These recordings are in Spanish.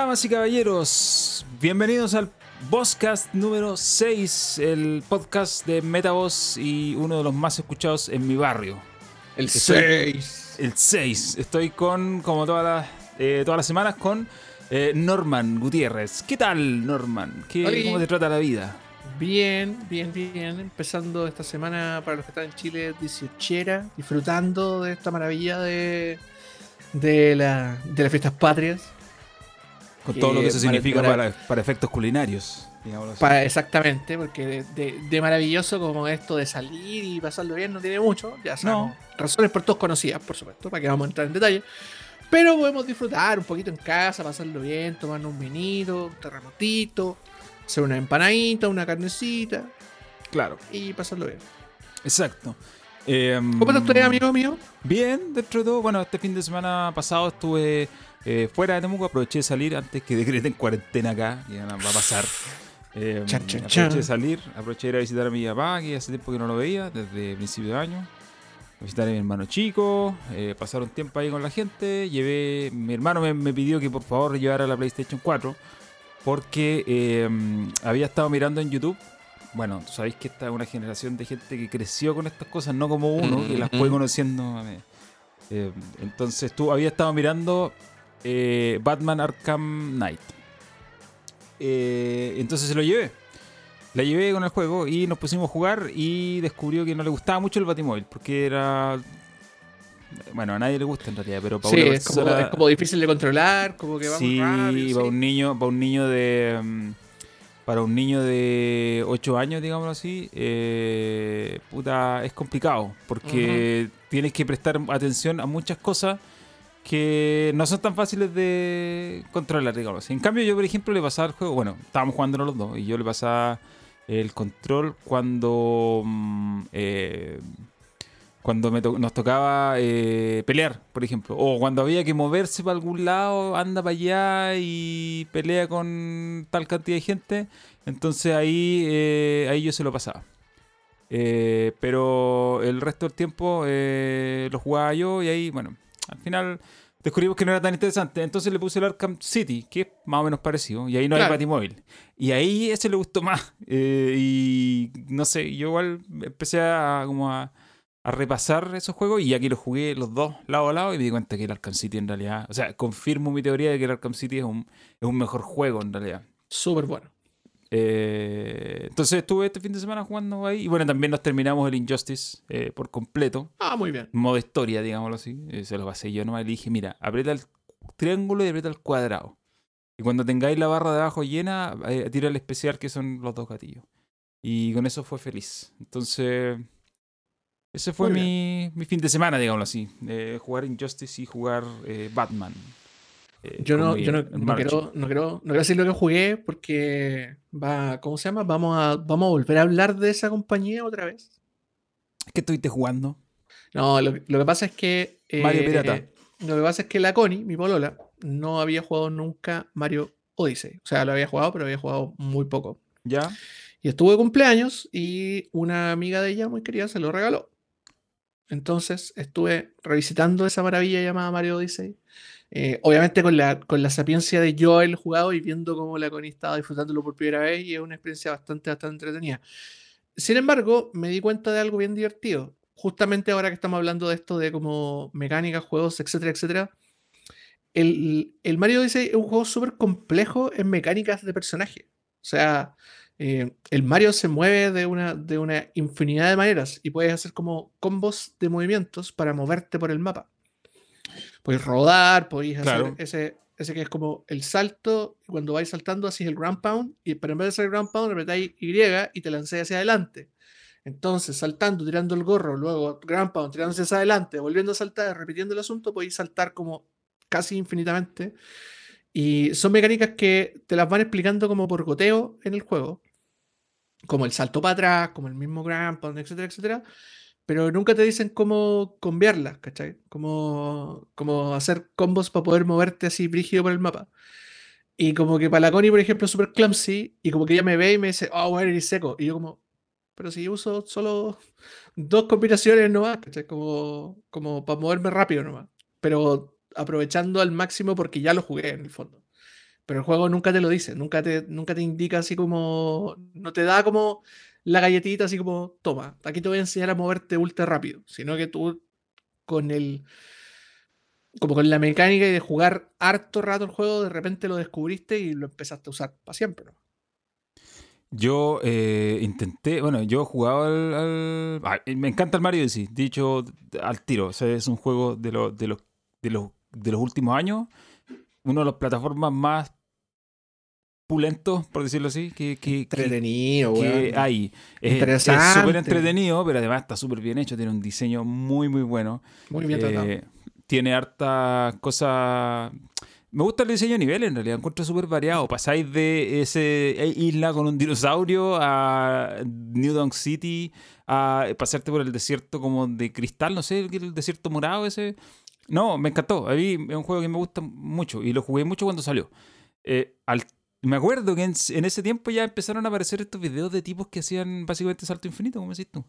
Damas y caballeros, bienvenidos al Bosscast número 6, el podcast de Metavoz y uno de los más escuchados en mi barrio. El 6. El 6. Estoy con, como todas las, eh, todas las semanas, con eh, Norman Gutiérrez. ¿Qué tal, Norman? ¿Qué. ¿Cómo te trata la vida? Bien, bien, bien. Empezando esta semana para los que están en Chile, 18 disfrutando de esta maravilla de, de, la, de las fiestas patrias. Con todo lo que eso para- significa para- para, para efectos culinarios. Para, exactamente, porque de, de- de maravilloso como esto de salir y pasarlo bien no tiene mucho. Ya sabemos. Razones por todos conocidas, por supuesto, para que vamos a entrar en detalle. Pero podemos disfrutar un poquito en casa, pasarlo bien, tomarnos un vinito, un terremotito, hacer una empanadita, una carnecita Claro, y pasarlo bien. exacto. Em, ¿Cómo estás tú, amigo mío? Bien, dentro de todo. Bueno, este fin de semana pasado estuve eh, fuera de Temuco, aproveché de salir antes que decreten cuarentena acá, que va a pasar. Eh, Chan, chan, aproveché chan. de salir, aproveché de ir a visitar a mi papá, que hace tiempo que no lo veía, desde principio de año. Visitar a mi hermano chico, eh, pasar un tiempo ahí con la gente. Llevé, mi hermano me, me pidió que por favor llevara la PlayStation 4 porque eh, había estado mirando en YouTube. Bueno, sabéis que esta es una generación de gente que creció con estas cosas, no como uno, que las fue Mm. conociendo. Eh, entonces tú había estado mirando eh, Batman Arkham Knight. Eh, entonces se lo llevé. La llevé con el juego y nos pusimos a jugar y descubrió que no le gustaba mucho el Batimóvil porque era... Bueno, a nadie le gusta en realidad, pero para Sí, una es como, persona- es como difícil de controlar, como que va muy Sí, para un niño, para un niño de mm, para un niño de 8 años, digámoslo así, eh, puta, es complicado porque tienes que prestar atención a muchas cosas que no son tan fáciles de controlar, digamos. así. En cambio, yo, por ejemplo, le pasaba el juego, bueno, estábamos jugando los dos y yo le pasaba el control cuando mm, eh, cuando me to- nos tocaba eh, pelear, por ejemplo, o cuando había que moverse para algún lado, anda para allá y pelea con tal cantidad de gente, entonces ahí, eh, ahí yo se lo pasaba. Eh, pero el resto del tiempo eh, lo jugaba yo y ahí, bueno, al final descubrimos que no era tan interesante. Entonces le puse el Arkham City, que es más o menos parecido, y ahí no hay. Batimóvil. Y ahí ese le gustó más. Eh, y no sé, yo igual empecé a, como a, a repasar esos juegos y aquí los jugué los dos lado a lado y me di cuenta que el Arkham City en realidad, o sea, confirmo mi teoría de que el Arkham City es un, es un mejor juego en realidad. Súper bueno. Eh, entonces estuve este fin de semana jugando ahí y bueno, también nos terminamos el Injustice eh, por completo, Ah, muy bien. modo historia, digámoslo así. Eh, se lo pasé yo nomás y le dije, mira, aprieta el triángulo y aprieta el cuadrado. Y cuando tengáis la barra de abajo llena, tira el especial que son los dos gatillos. Y con eso fue feliz. Entonces, ese fue mi, mi fin de semana, digámoslo así. eh, jugar Injustice y jugar eh, Batman. eh, Yo no, yo no, no quiero, no, quiero, no quiero decir lo que jugué porque va, ¿cómo se llama? Vamos a, vamos a volver a hablar de esa compañía otra vez. ¿Qué estuviste jugando? No, lo, que- lo que pasa es que. Mario Pirata. Lo que pasa es que la Connie, mi polola, no había jugado nunca Mario Odyssey. O sea, lo había jugado, pero había jugado muy poco. ¿Ya? Y estuvo de cumpleaños y una amiga de ella muy querida se lo regaló. Entonces estuve revisitando esa maravilla llamada Mario Odyssey. eh, obviamente con la, con la sapiencia de yo el jugado y viendo cómo la Connie estaba disfrutándolo por primera vez y es una experiencia bastante, bastante entretenida. Sin embargo, me di cuenta de algo bien divertido. Justamente ahora que estamos hablando de esto de como mecánicas, juegos, etcétera, etcétera. El, el Mario Odyssey es un juego súper complejo en mecánicas de personaje. O sea, eh, el Mario se mueve de una, de una infinidad de maneras y puedes hacer como combos de movimientos para moverte por el mapa. Podéis rodar, podéis hacer ese, ese que es como el salto, cuando vais saltando así el ground pound, y pero en vez de hacer el ground pound, apretáis Y y te lancéis hacia adelante. Entonces, saltando, tirando el gorro, luego ground pound, tirándose hacia adelante, volviendo a saltar, repitiendo el asunto, podéis saltar como casi infinitamente. Y son mecánicas que te las van explicando como por goteo en el juego. Como el salto para atrás, como el mismo pound, etcétera, etcétera. Pero nunca te dicen cómo cambiarlas, ¿cachai? Cómo, cómo hacer combos para poder moverte así brígido por el mapa. Y como que para la Connie, por ejemplo, es súper clumsy. Y como que ella me ve y me dice, oh, bueno, eres seco. Y yo como, pero si yo uso solo dos combinaciones nomás, ¿cachai? Como, como para moverme rápido nomás. Pero aprovechando al máximo porque ya lo jugué en el fondo. Pero el juego nunca te lo dice, nunca te, nunca te indica así como. No te da como la galletita así como, toma, aquí te voy a enseñar a moverte ultra rápido. Sino que tú con el. Como con la mecánica y de jugar harto rato el juego, de repente lo descubriste y lo empezaste a usar para siempre. ¿no? Yo eh, intenté, bueno, yo he jugado al, al- me encanta el Mario Odyssey, dicho al tiro, o sea, es un juego de, los de, los, de, los, de los últimos años, uno de las plataformas más pulentos, por decirlo así, que, Entretenido, que weón. hay. Es- Es súper entretenido, pero además está súper bien hecho, tiene un diseño muy, muy bueno. Muy bien tratado. Eh, tiene harta cosa. Me gusta el diseño de nivel, en realidad. Encuentro súper variado. Pasáis de ese eh, isla con un dinosaurio a New Donk City, a pasarte por el desierto como de cristal, no sé, el desierto morado ese. No, me encantó. A mí es un juego que me gusta mucho y lo jugué mucho cuando salió. Eh, al- me acuerdo que en, en ese tiempo ya empezaron a aparecer estos videos de tipos que hacían básicamente salto infinito, como decís tú.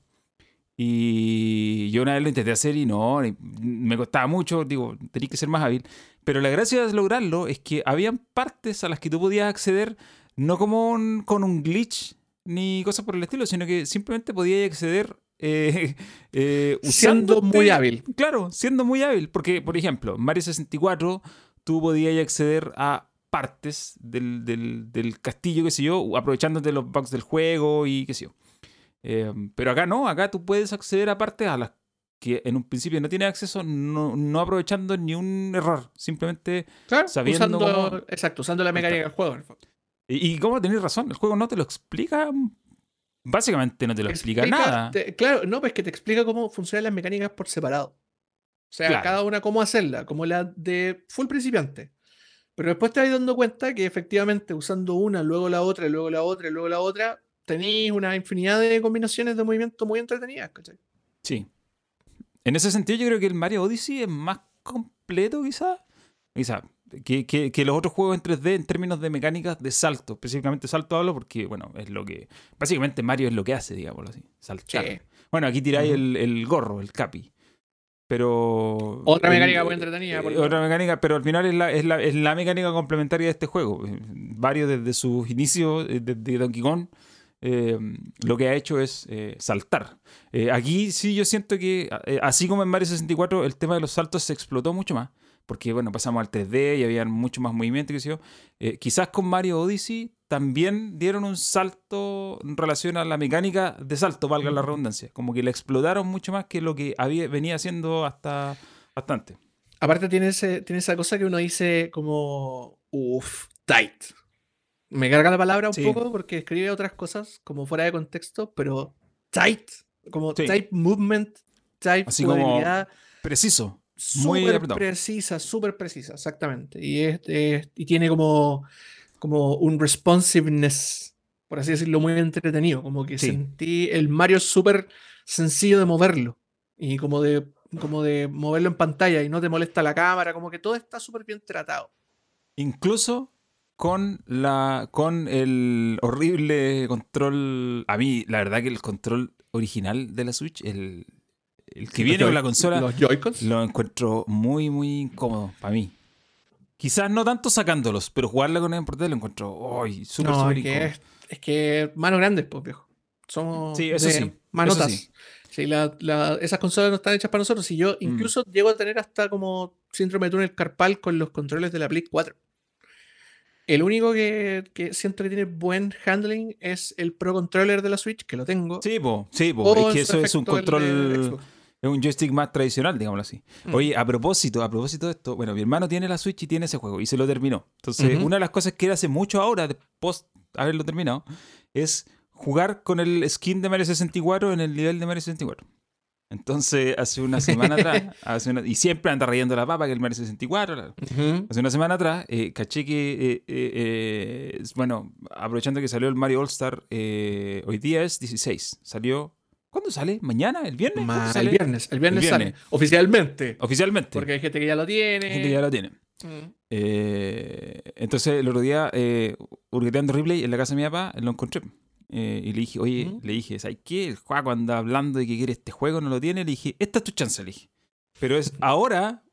Y yo una vez lo intenté hacer y no, me costaba mucho, digo, tenía que ser más hábil. Pero la gracia de lograrlo es que habían partes a las que tú podías acceder no como un- con un glitch ni cosas por el estilo, sino que simplemente podías acceder eh, eh, Siendo muy hábil. Claro, siendo muy hábil. Porque, por ejemplo, Mario 64 tú podías acceder a partes del, del- del castillo, qué sé yo, aprovechándote los bugs del juego y qué sé yo. Eh, pero acá no, acá tú puedes acceder a partes a las que en un principio no tienes acceso, no, no aprovechando ni un error, simplemente... Claro, sabiendo usando, cómo- exacto, usando la mecánica del juego. en el fondo. Y, y cómo tenés razón, el juego no te lo explica, básicamente no te lo explica, nada. te- claro, no, pues que te explica cómo funcionan las mecánicas por separado. O sea, Claro. cada una cómo hacerla, como la de full principiante. Pero después te vas dando cuenta que efectivamente usando una, luego la otra, y luego la otra, y luego la otra, tenéis una infinidad de combinaciones de movimiento muy entretenidas. ¿cachai? Sí. En ese sentido, yo creo que el Mario Odyssey es más completo, quizá. Quizá. Que, que- que los otros juegos en 3D en términos de mecánicas de salto. Específicamente salto hablo porque, bueno, es lo que. Básicamente Mario es lo que hace, digámoslo así. Saltar. Sí. Bueno, aquí tiráis el gorro, el capi. Pero. Otra mecánica muy entretenida, por eh, otra mecánica, pero al final es la, es, la, es la mecánica complementaria de este juego. Varios desde sus inicios, eh, desde Donkey Kong, eh, lo que ha hecho es eh, saltar. Eh, aquí sí yo siento que, así como en Mario 64, el tema de los saltos se explotó mucho más. Porque, bueno, pasamos al 3D y había mucho más movimiento, qué sé yo. Eh, quizás con Mario Odyssey también dieron un salto en relación a la mecánica de salto, valga la redundancia. Como que la explotaron mucho más que lo que había, venía haciendo hasta bastante. Aparte tiene, ese, tiene esa cosa que uno dice como, uff, tight. Me carga la palabra un Sí. poco porque escribe otras cosas como fuera de contexto, pero tight, como Sí. type movement, type Así como Preciso. Muy súper precisa, súper precisa, exactamente. Y, es, es- y tiene como, como un responsiveness, por así decirlo, muy entretenido. Como que Sí. sentí el Mario súper sencillo de moverlo. Y como de, como de moverlo en pantalla y no te molesta la cámara, como que todo está súper bien tratado. Incluso con la con el horrible control. A mí, la verdad que el control original de la Switch, el, el que Sí, viene con la consola, Los Joy-Cons. lo encuentro muy, muy incómodo para mí. Quizás no tanto sacándolos, pero jugarla con el portátil lo encuentro ¡ay! súper, No, súper es que, incómodo. es, es que manos grandes, pues viejo. Somos Sí, eso de sí, eso manotas. sí. Sí, la- la- esas consolas no están hechas para nosotros. Y yo Mm. incluso llego a tener hasta como síndrome de túnel carpal con los controles de la Play 4. El único que, que siento que tiene buen handling es el Pro Controller de la Switch, que lo tengo. Sí, po, sí, po. es que eso es un control. Es un joystick más tradicional, digámoslo así. Mm. Oye, a propósito, a propósito de esto, bueno, mi hermano tiene la Switch y tiene ese juego y se lo terminó. Entonces, una de las cosas que él hace mucho ahora, de post haberlo terminado, es jugar con el skin de Mario 64 en el nivel de Mario 64. Entonces, hace una semana atrás, hace una- y siempre anda rayando la papa que el Mario 64. la- Ujú. Hace una semana atrás, eh, caché que, eh, eh, eh, bueno, aprovechando que salió el Mario All Star, hoy día es 16. Salió. ¿Cuándo sale? ¿Mañana? ¿El viernes? Ma- ¿Cuándo el viernes, el viernes, El viernes. sale. Oficialmente. Oficialmente. Porque hay gente que ya lo tiene. Hay gente que ya lo tiene. Mm. Eh, entonces, el otro día, eh, hurgueteando Replay en la casa de mi papá, lo encontré. Eh, y le dije, oye, ¿Mm? le dije, ¿sabes qué? El Juaco anda hablando de que quiere este juego, no lo tiene. Le dije, esta es tu chance, le dije. Pero es ahora,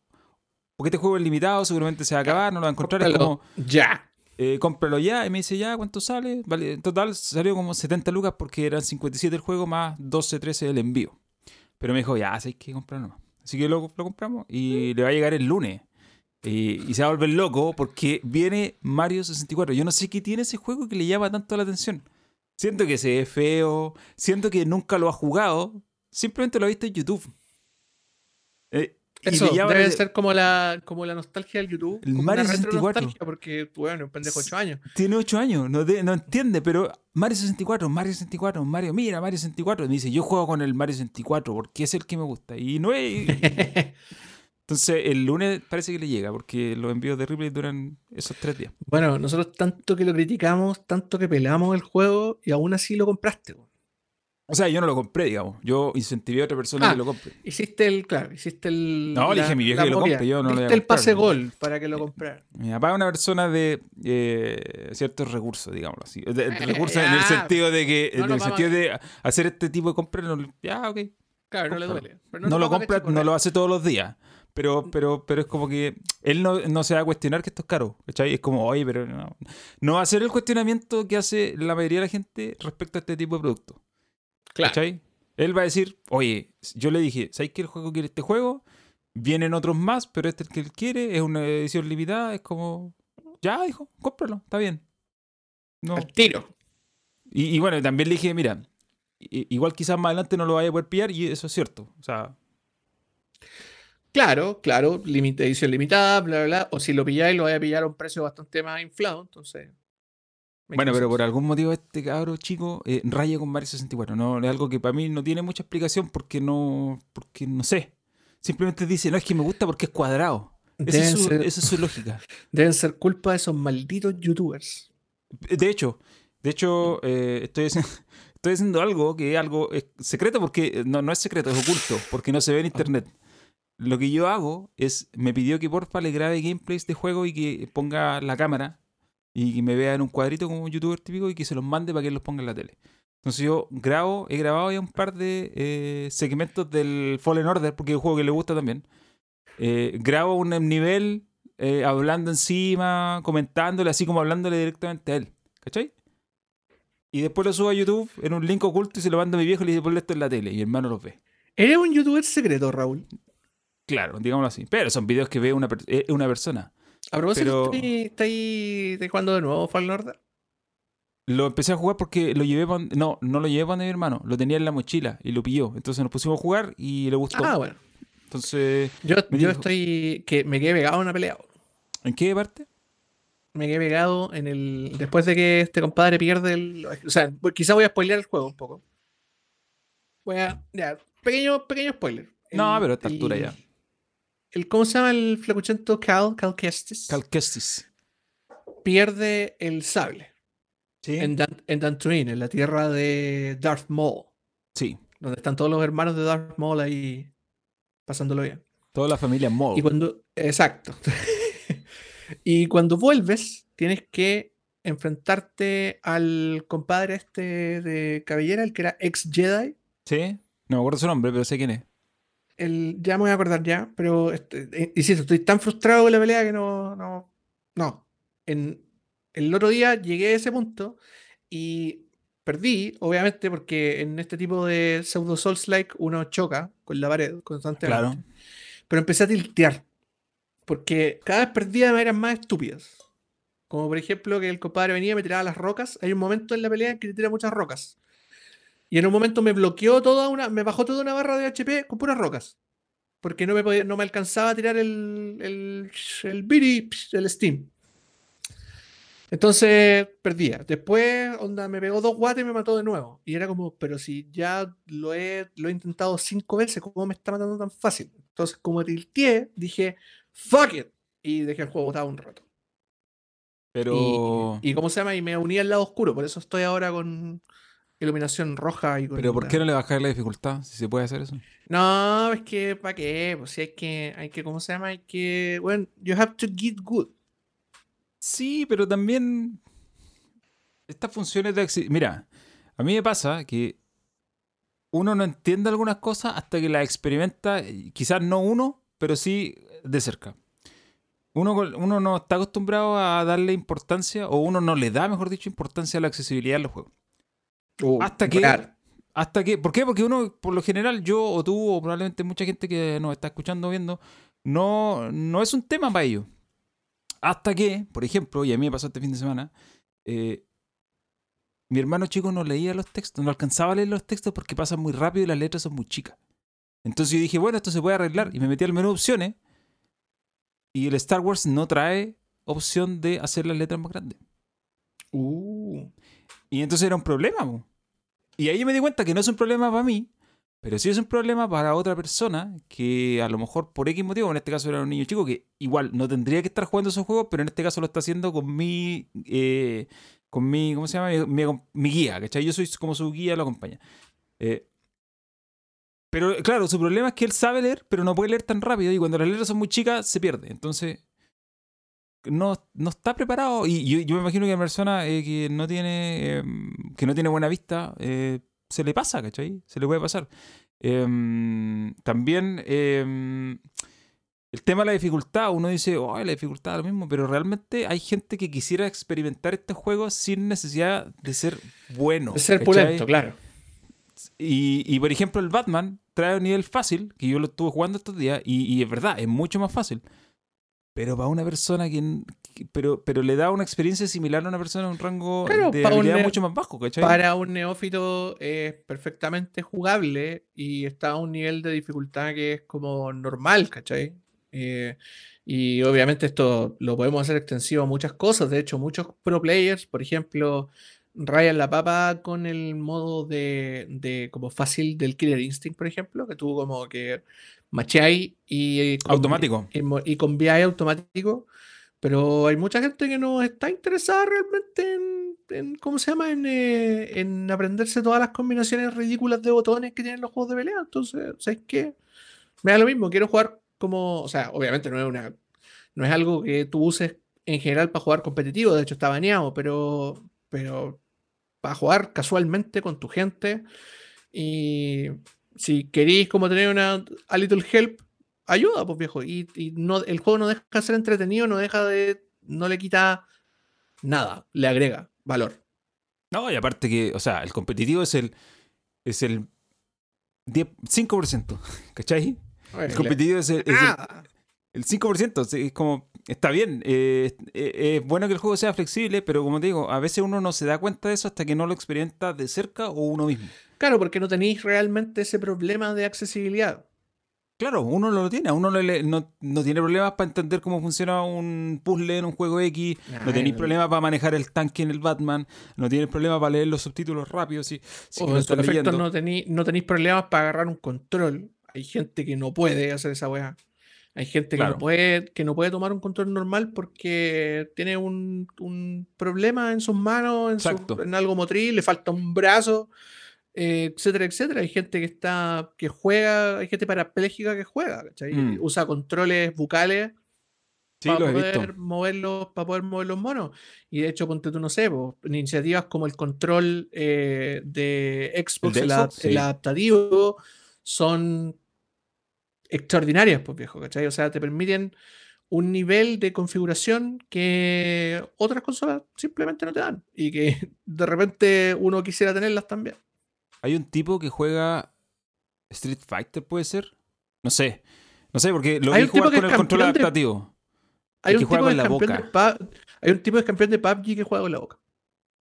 porque este juego es limitado, seguramente se va a acabar, no lo va a encontrar. Es como, Ya. Eh, cómpralo ya. Y me dice, ya, ¿cuánto sale? Vale, en total salió como 70 lucas porque eran 57 el juego más 12, 13 el envío. Pero me dijo, ya, hay que comprarlo. Así que lo, lo compramos y le va a llegar el lunes. Y, y se va a volver loco porque viene Mario 64. Yo no sé qué tiene ese juego que le llama tanto la atención. Siento que se ve feo, siento que nunca lo ha jugado, simplemente lo ha visto en YouTube. Eh, Eso llama debe ser como la, como la nostalgia del YouTube. El Mario una 64. retronostalgia, Porque, bueno, un pendejo 8 años. Tiene 8 años, no, de- no entiende, pero Mario 64, Mario 64, Mario, mira, Mario 64. Me dice, yo juego con el Mario 64 porque es el que me gusta. Y no es. Entonces, el lunes parece que le llega porque los envíos de Ripley duran esos tres días. bueno, nosotros tanto que lo criticamos, tanto que pelamos el juego y aún así lo compraste. weón. O sea, yo no lo compré, digamos. Yo incentivé a otra persona Ah, que lo compre. Hiciste el, claro, hiciste el. No, le dije a mi vieja la que lo compre, yo no Diste el pase gol para que lo comprara. Mi papá es una persona de eh, ciertos recursos, digámoslo así. De- de Eh, recursos en el sentido de que, No en el sentido de hacer este tipo de compras, no- ya, ok. Claro, no le duele. Pero No, lo compra, no lo hace todos los días. Pero, pero, pero es como que él no, no se va a cuestionar que esto es caro. ¿cachai? Es como, oye, pero no. No va a hacer el cuestionamiento que hace la mayoría de la gente respecto a este tipo de productos. Claro. ¿Cachai? Él va a decir, oye, yo le dije, ¿sabes que el juego quiere este juego? Vienen otros más, pero este es el que él quiere, es una edición limitada, es como, ya, dijo, cómpralo, está bien. No. Al tiro. Y, y bueno, también le dije, mira, igual quizás más adelante no lo vaya a poder pillar y eso es cierto. O sea, Claro, claro, edición limitada, bla, bla, bla. O si lo pilláis, lo vais a pillar a un precio bastante más inflado, entonces. Bueno, no pero por algún motivo este cabro chico eh, raya con Mario 64. No, es algo que para mí no tiene mucha explicación porque no, porque no sé. Simplemente dice, no, es que me gusta porque es cuadrado. Esa es, su, ser, esa es su lógica. deben ser culpa de esos malditos youtubers. De hecho, de hecho, eh, estoy, haciendo, estoy haciendo algo que es algo es secreto porque no, no es secreto, es oculto, porque no se ve en internet. Lo que yo hago es, me pidió que porfa le grabe gameplays de juego y que ponga la cámara y que me vea en un cuadrito como un youtuber típico y que se los mande para que él los ponga en la tele. Entonces yo grabo, he grabado ya un par de eh, segmentos del Fallen Order, porque es un juego que le gusta también. Eh, grabo un nivel eh, hablando encima, comentándole, así como hablándole directamente a él. ¿Cachai? Y después lo subo a YouTube en un link oculto y se lo mando a mi viejo y le dice ponle esto en la tele. Y mi hermano los ve. ¿Eres un youtuber secreto, Raúl? Claro, digámoslo así. Pero son videos que ve una, per- eh, una persona. A propósito, Pero- ¿está ahí- ¿está ahí de nuevo Fallen Order? Lo empecé a jugar porque lo llevé pa- No, no lo llevé para mi hermano. Lo tenía en la mochila y lo pilló. Entonces nos pusimos a jugar y le gustó. Ah, bueno. Entonces, Yo, estoy. que me quedé pegado en una pelea. ¿en qué parte? Me quedé pegado en el. Después de que este compadre pierde el. O sea, quizá voy a spoilear el juego un poco. Voy a. Ya, pequeño, pequeño spoiler. No, El- pero a esta altura ya. El, ¿Cómo se llama el flacuchento Cal? Cal Kestis. Cal Kestis. pierde el sable Sí. en, Dan- en la tierra de Darth Maul. Sí. Donde están todos los hermanos de Darth Maul ahí pasándolo bien. Toda la familia Maul. Y cuando. Exacto. y cuando vuelves, tienes que enfrentarte al compadre este de cabellera, el que era ex Jedi. Sí. No me acuerdo su nombre, pero sé quién es. El, ya me voy a acordar ya, pero este, eh, insisto, estoy tan frustrado con la pelea que no. No. no. En, el otro día llegué a ese punto y perdí, obviamente, porque en este tipo de pseudo souls like uno choca con la pared constantemente. Claro. pero empecé a tiltear. Porque cada vez perdía de maneras más estúpidas. Como por ejemplo que el compadre venía y me tiraba las rocas. Hay un momento en la pelea en que te tira muchas rocas. Y en un momento me bloqueó toda una. Me bajó toda una barra de HP con puras rocas. Porque no me, podía- no me alcanzaba a tirar el. el. el biri, el Steam. Entonces perdía. Después, onda, me pegó dos guates y me mató de nuevo. Y era como, pero si ya lo he, lo he intentado cinco veces, ¿cómo me está matando tan fácil? Entonces, como tilteé, dije, fuck it. Y dejé el juego botado un rato. Pero. Y, y ¿cómo se llama? Y me uní al lado oscuro. Por eso estoy ahora con iluminación roja y con. Pero ¿por qué no le bajar la dificultad? Si se puede hacer eso. No, es que, ¿para qué? Pues si hay que, hay que, ¿cómo se llama? Hay que, bueno, you have to get good. Sí, pero también. Estas funciones de. Mira, a mí me pasa que uno no entiende algunas cosas hasta que las experimenta, quizás no uno, pero sí de cerca. Uno, uno no está acostumbrado a darle importancia, o uno no le da, mejor dicho, importancia a la accesibilidad de los juegos. Uh, hasta que. Hasta que. ¿Por qué? Porque uno, por lo general, yo o tú, o probablemente mucha gente que nos está escuchando o viendo, no, no es un tema para ellos. Hasta que, por ejemplo, y a mí me pasó este fin de semana, eh, mi hermano chico no leía los textos, no alcanzaba a leer los textos porque pasan muy rápido y las letras son muy chicas. Entonces yo dije, bueno, esto se puede arreglar. Y me metí al menú opciones. Y el Star Wars no trae opción de hacer las letras más grandes. Uh, Y entonces era un problema. Y ahí me di cuenta que no es un problema para mí, pero sí es un problema para otra persona que a lo mejor por X motivo, en este caso era un niño chico que igual no tendría que estar jugando esos juegos, pero en este caso lo está haciendo con mi, eh, con mi, ¿cómo se llama? Mi, mi- mi guía, ¿cachai? Yo soy como su guía, lo acompaña. Eh, pero claro, su problema es que él sabe leer, pero no puede leer tan rápido y cuando las letras son muy chicas se pierde. Entonces, no, no está preparado. Y yo, yo me imagino que a una persona eh, que no tiene eh, que no tiene buena vista, eh, se le pasa, ¿cachai? Se le puede pasar. Em, también em, el tema de la dificultad, uno dice, oh, la dificultad es lo mismo, pero realmente hay gente que quisiera experimentar este juego sin necesidad de ser bueno. de ser pulento, claro. Y, y, por ejemplo, el Batman trae un nivel fácil, que yo lo estuve jugando estos días, y, y es verdad, es mucho más fácil. Pero para una persona que, que- pero, pero le da una experiencia similar a una persona en un rango Claro, de habilidad mucho más bajo, ¿cachai? Para un neófito es perfectamente jugable y está a un nivel de dificultad que es como normal, ¿cachai? Eh, y obviamente esto lo podemos hacer extensivo a muchas cosas. De hecho, muchos pro players, por ejemplo, rayan la papa con el modo de, de como fácil del Killer Instinct, por ejemplo, que tú como que macháis y, con- Automático. y, y con VI automático. Pero hay mucha gente que no está interesada realmente en, en- ¿cómo se llama? En, eh, en aprenderse todas las combinaciones ridículas de botones que tienen los juegos de pelea. Entonces, ¿sabes qué? Me da lo mismo, quiero jugar como, o sea, obviamente no es una, no es algo que tú uses en general para jugar competitivo, de hecho está baneado, pero, pero para jugar casualmente con tu gente y si queréis como tener una a little help, ayuda, pues viejo. Y, y no, el juego no deja de ser entretenido, no deja de, no le quita nada, le agrega valor. No, y aparte que, o sea, el competitivo es el es el 10, 5%, ¿cachai? El Le- competitivo es el, es el- nada. el 5%, sí, es como, está bien, eh, eh, es bueno que el juego sea flexible, pero como te digo, a veces uno no se da cuenta de eso hasta que no lo experimenta de cerca o uno mismo. Claro, porque no tenéis realmente ese problema de accesibilidad. Claro, uno no lo tiene, uno no, no, no tiene problemas para entender cómo funciona un puzzle en un juego X, no tenéis problemas para manejar el tanque en el Batman, no tienes problemas para leer los subtítulos rápidos, sí, sí que o en no tenéis no tenéis problemas para agarrar un control. Hay gente que no puede hacer esa weá. Hay gente que, Claro. no puede, que no puede tomar un control normal porque tiene un, un problema en sus manos, en, su- en algo motriz, le falta un brazo, eh, etcétera, etcétera. Hay gente que está, que juega, hay gente parapléjica que juega, ¿cachai? Mm. Usa controles bucales Sí, para poder moverlos, para poder mover los monos. Y de hecho, ponte tú, no sé, iniciativas como el control eh, de Xbox, de el, Xbox? adap- el adaptativo, son extraordinarias, pues viejo, ¿cachai? O sea, te permiten un nivel de configuración que otras consolas simplemente no te dan. Y que de repente uno quisiera tenerlas también. Hay un tipo que juega Street Fighter, ¿puede ser? No sé. No sé, porque lo Hay vi jugar que con es el control adaptativo. Hay que un, juega tipo con de la boca. hay un tipo de campeón de PUBG que juega con la boca.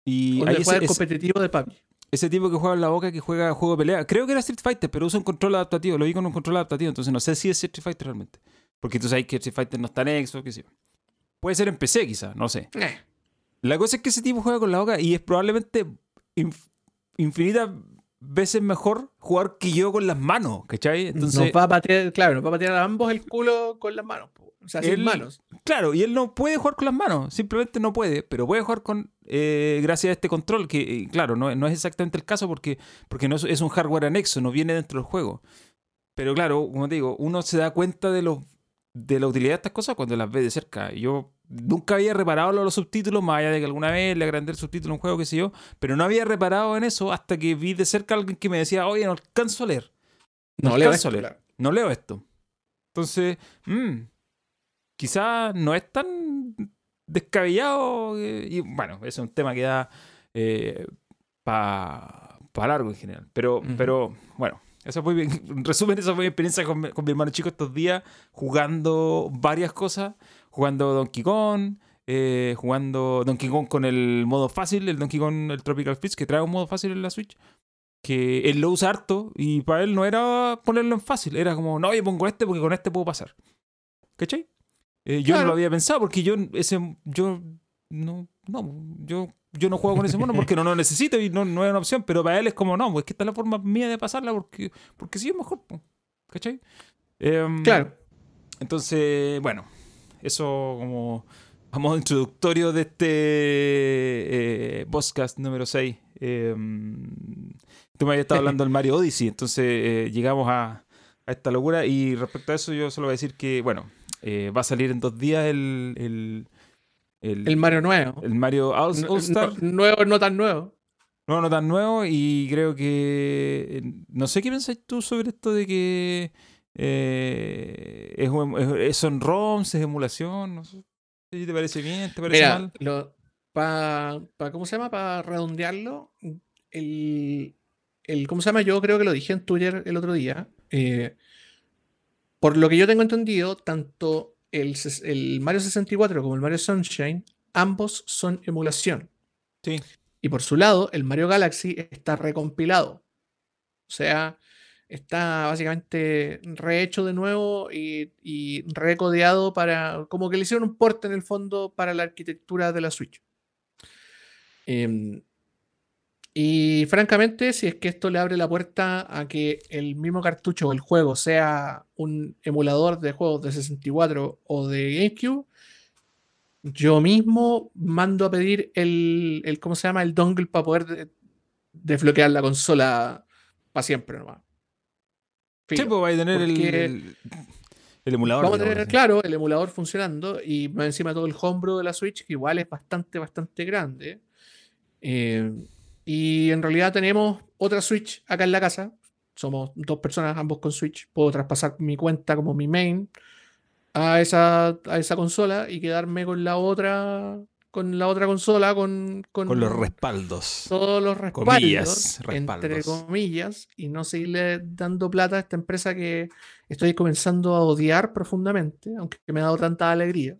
Y hay ese, el competitivo de PUBG. ese tipo que juega en la boca que juega juego de pelea. Creo que era Street Fighter, pero usa un control adaptativo. Lo vi con un control adaptativo, entonces no sé si es Street Fighter realmente. Porque tú sabes que Street Fighter no está en Xbox, qué sé yo. Puede ser en PC, quizás, no sé. Eh. La cosa es que ese tipo juega con la boca y es probablemente inf- infinitas veces mejor jugar que yo con las manos, ¿cachai? Entonces, nos va a patear, claro, nos va a patear a ambos el culo con las manos. O sea, sin manos. Claro, y él no puede jugar con las manos, simplemente no puede, pero puede jugar con eh, gracias a este control, que eh, claro, no, no es exactamente el caso porque, porque no es, es un hardware anexo, no viene dentro del juego. Pero claro, como te digo, uno se da cuenta de, lo, de la utilidad de estas cosas cuando las ve de cerca. Yo nunca había reparado los subtítulos, más allá de que alguna vez le agrandé el subtítulo a un juego, qué sé yo, pero no había reparado en eso hasta que vi de cerca a alguien que me decía, oye, no alcanzo a leer, No, no leo alcanzo a esto, leer. claro. no leo esto. Entonces, mm, quizás no es tan descabellado. eh, y bueno, es un tema que da para largo en general. Pero, pero bueno, esa fue mi- en resumen, esa fue mi experiencia con, mi- con mi hermano chico estos días, jugando varias cosas, jugando Donkey Kong, eh, jugando Donkey Kong con el modo fácil, el Donkey Kong, el Tropical Freeze, que trae un modo fácil en la Switch. Que él lo usa harto y para él no era ponerlo en fácil, era como, no, yo pongo este porque con este puedo pasar. ¿Cachai? Eh, yo no lo había pensado porque yo ese yo no no yo yo no juego con ese mono porque no lo necesito y no, no es una opción, pero para él es como no, pues que esta es la forma mía de pasarla porque porque sí es mejor, ¿cachai? Em, Claro. Entonces, bueno, eso como a modo introductorio de este eh, podcast número 6. tú me habías estado hablando del Mario Odyssey, entonces eh, llegamos a, a esta locura y respecto a eso yo solo voy a decir que, bueno, eh, va a salir en dos días el, el, el, El Mario nuevo. el Mario All, Star. no- nuevo, no tan nuevo. No, no tan nuevo y creo que... eh, No sé qué pensás tú sobre esto de que eh, es, es- es- son ROMs, es emulación, no sé te parece bien, te parece Mira, mal. lo, pa, pa- ¿cómo se llama? Para redondearlo, el, el, ¿cómo se llama? Yo creo que lo dije en Twitter el otro día. eh, por lo que yo tengo entendido, tanto el, Mario 64 como el Mario Sunshine, ambos son emulación. Sí, Y por su lado, el Mario Galaxy está recompilado. O sea, está básicamente rehecho de nuevo y, y recodeado para. como que le hicieron un port en el fondo para la arquitectura de la Switch. Em, y francamente, si es que esto le abre la puerta a que el mismo cartucho o el juego sea un emulador de juegos de 64 o de GameCube, yo mismo mando a pedir el, el ¿cómo se llama? El dongle para poder de- desbloquear la consola para siempre nomás. sí pues va a tener el, el, emulador. Vamos a tener, claro, el emulador funcionando y más encima todo el homebrew de la Switch, que igual es bastante, bastante grande. Eh, y en realidad tenemos otra Switch acá en la casa. Somos dos personas, ambos con Switch. Puedo traspasar mi cuenta como mi main a esa, a esa consola y quedarme con la otra con la otra consola con, con, Con los respaldos. todos los respaldos, Comillas, entre respaldos. comillas, y no seguirle dando plata a esta empresa que estoy comenzando a odiar profundamente, aunque me ha dado tanta alegría.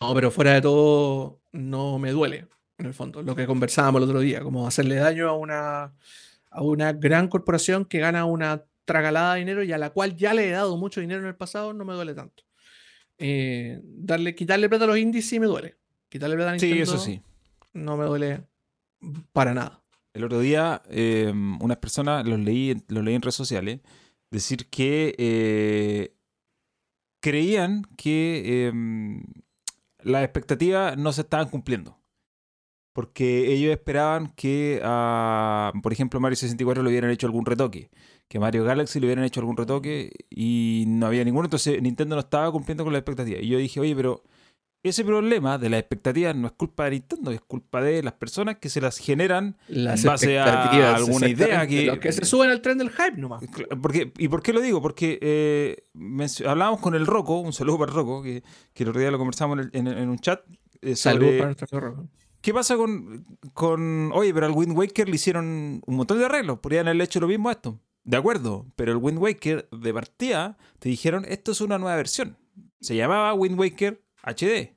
No, pero fuera de todo, no me duele, en el fondo, lo que conversábamos el otro día, como hacerle daño a una, a una gran corporación que gana una tragalada de dinero y a la cual ya le he dado mucho dinero en el pasado, no me duele tanto. Eh, darle, quitarle plata a los indies sí me duele. Quitarle plata a Sí, Nintendo eso sí. no me duele para nada. El otro día, eh, unas personas, los leí, los leí en redes sociales, decir que eh, creían que eh, las expectativas no se estaban cumpliendo. Porque ellos esperaban que, a, por ejemplo, Mario 64 le hubieran hecho algún retoque, que Mario Galaxy le hubieran hecho algún retoque y no había ninguno, entonces Nintendo no estaba cumpliendo con las expectativas. Y yo dije, oye, pero ese problema de las expectativas no es culpa de Nintendo, es culpa de las personas que se las generan Las En base a alguna idea que- Los que se suben al tren del hype nomás. Porque, ¿Y por qué lo digo? Porque eh, hablábamos con el Rocco, un saludo para el Rocco, que, que el otro día lo conversamos en, el- en- en un chat. eh, Saludos para nuestro perro. ¿Qué pasa con, con. Oye, pero al Wind Waker le hicieron un montón de arreglos. Podrían haberle hecho lo mismo a esto. De acuerdo, pero el Wind Waker de partida te dijeron: esto es una nueva versión. Se llamaba Wind Waker HD.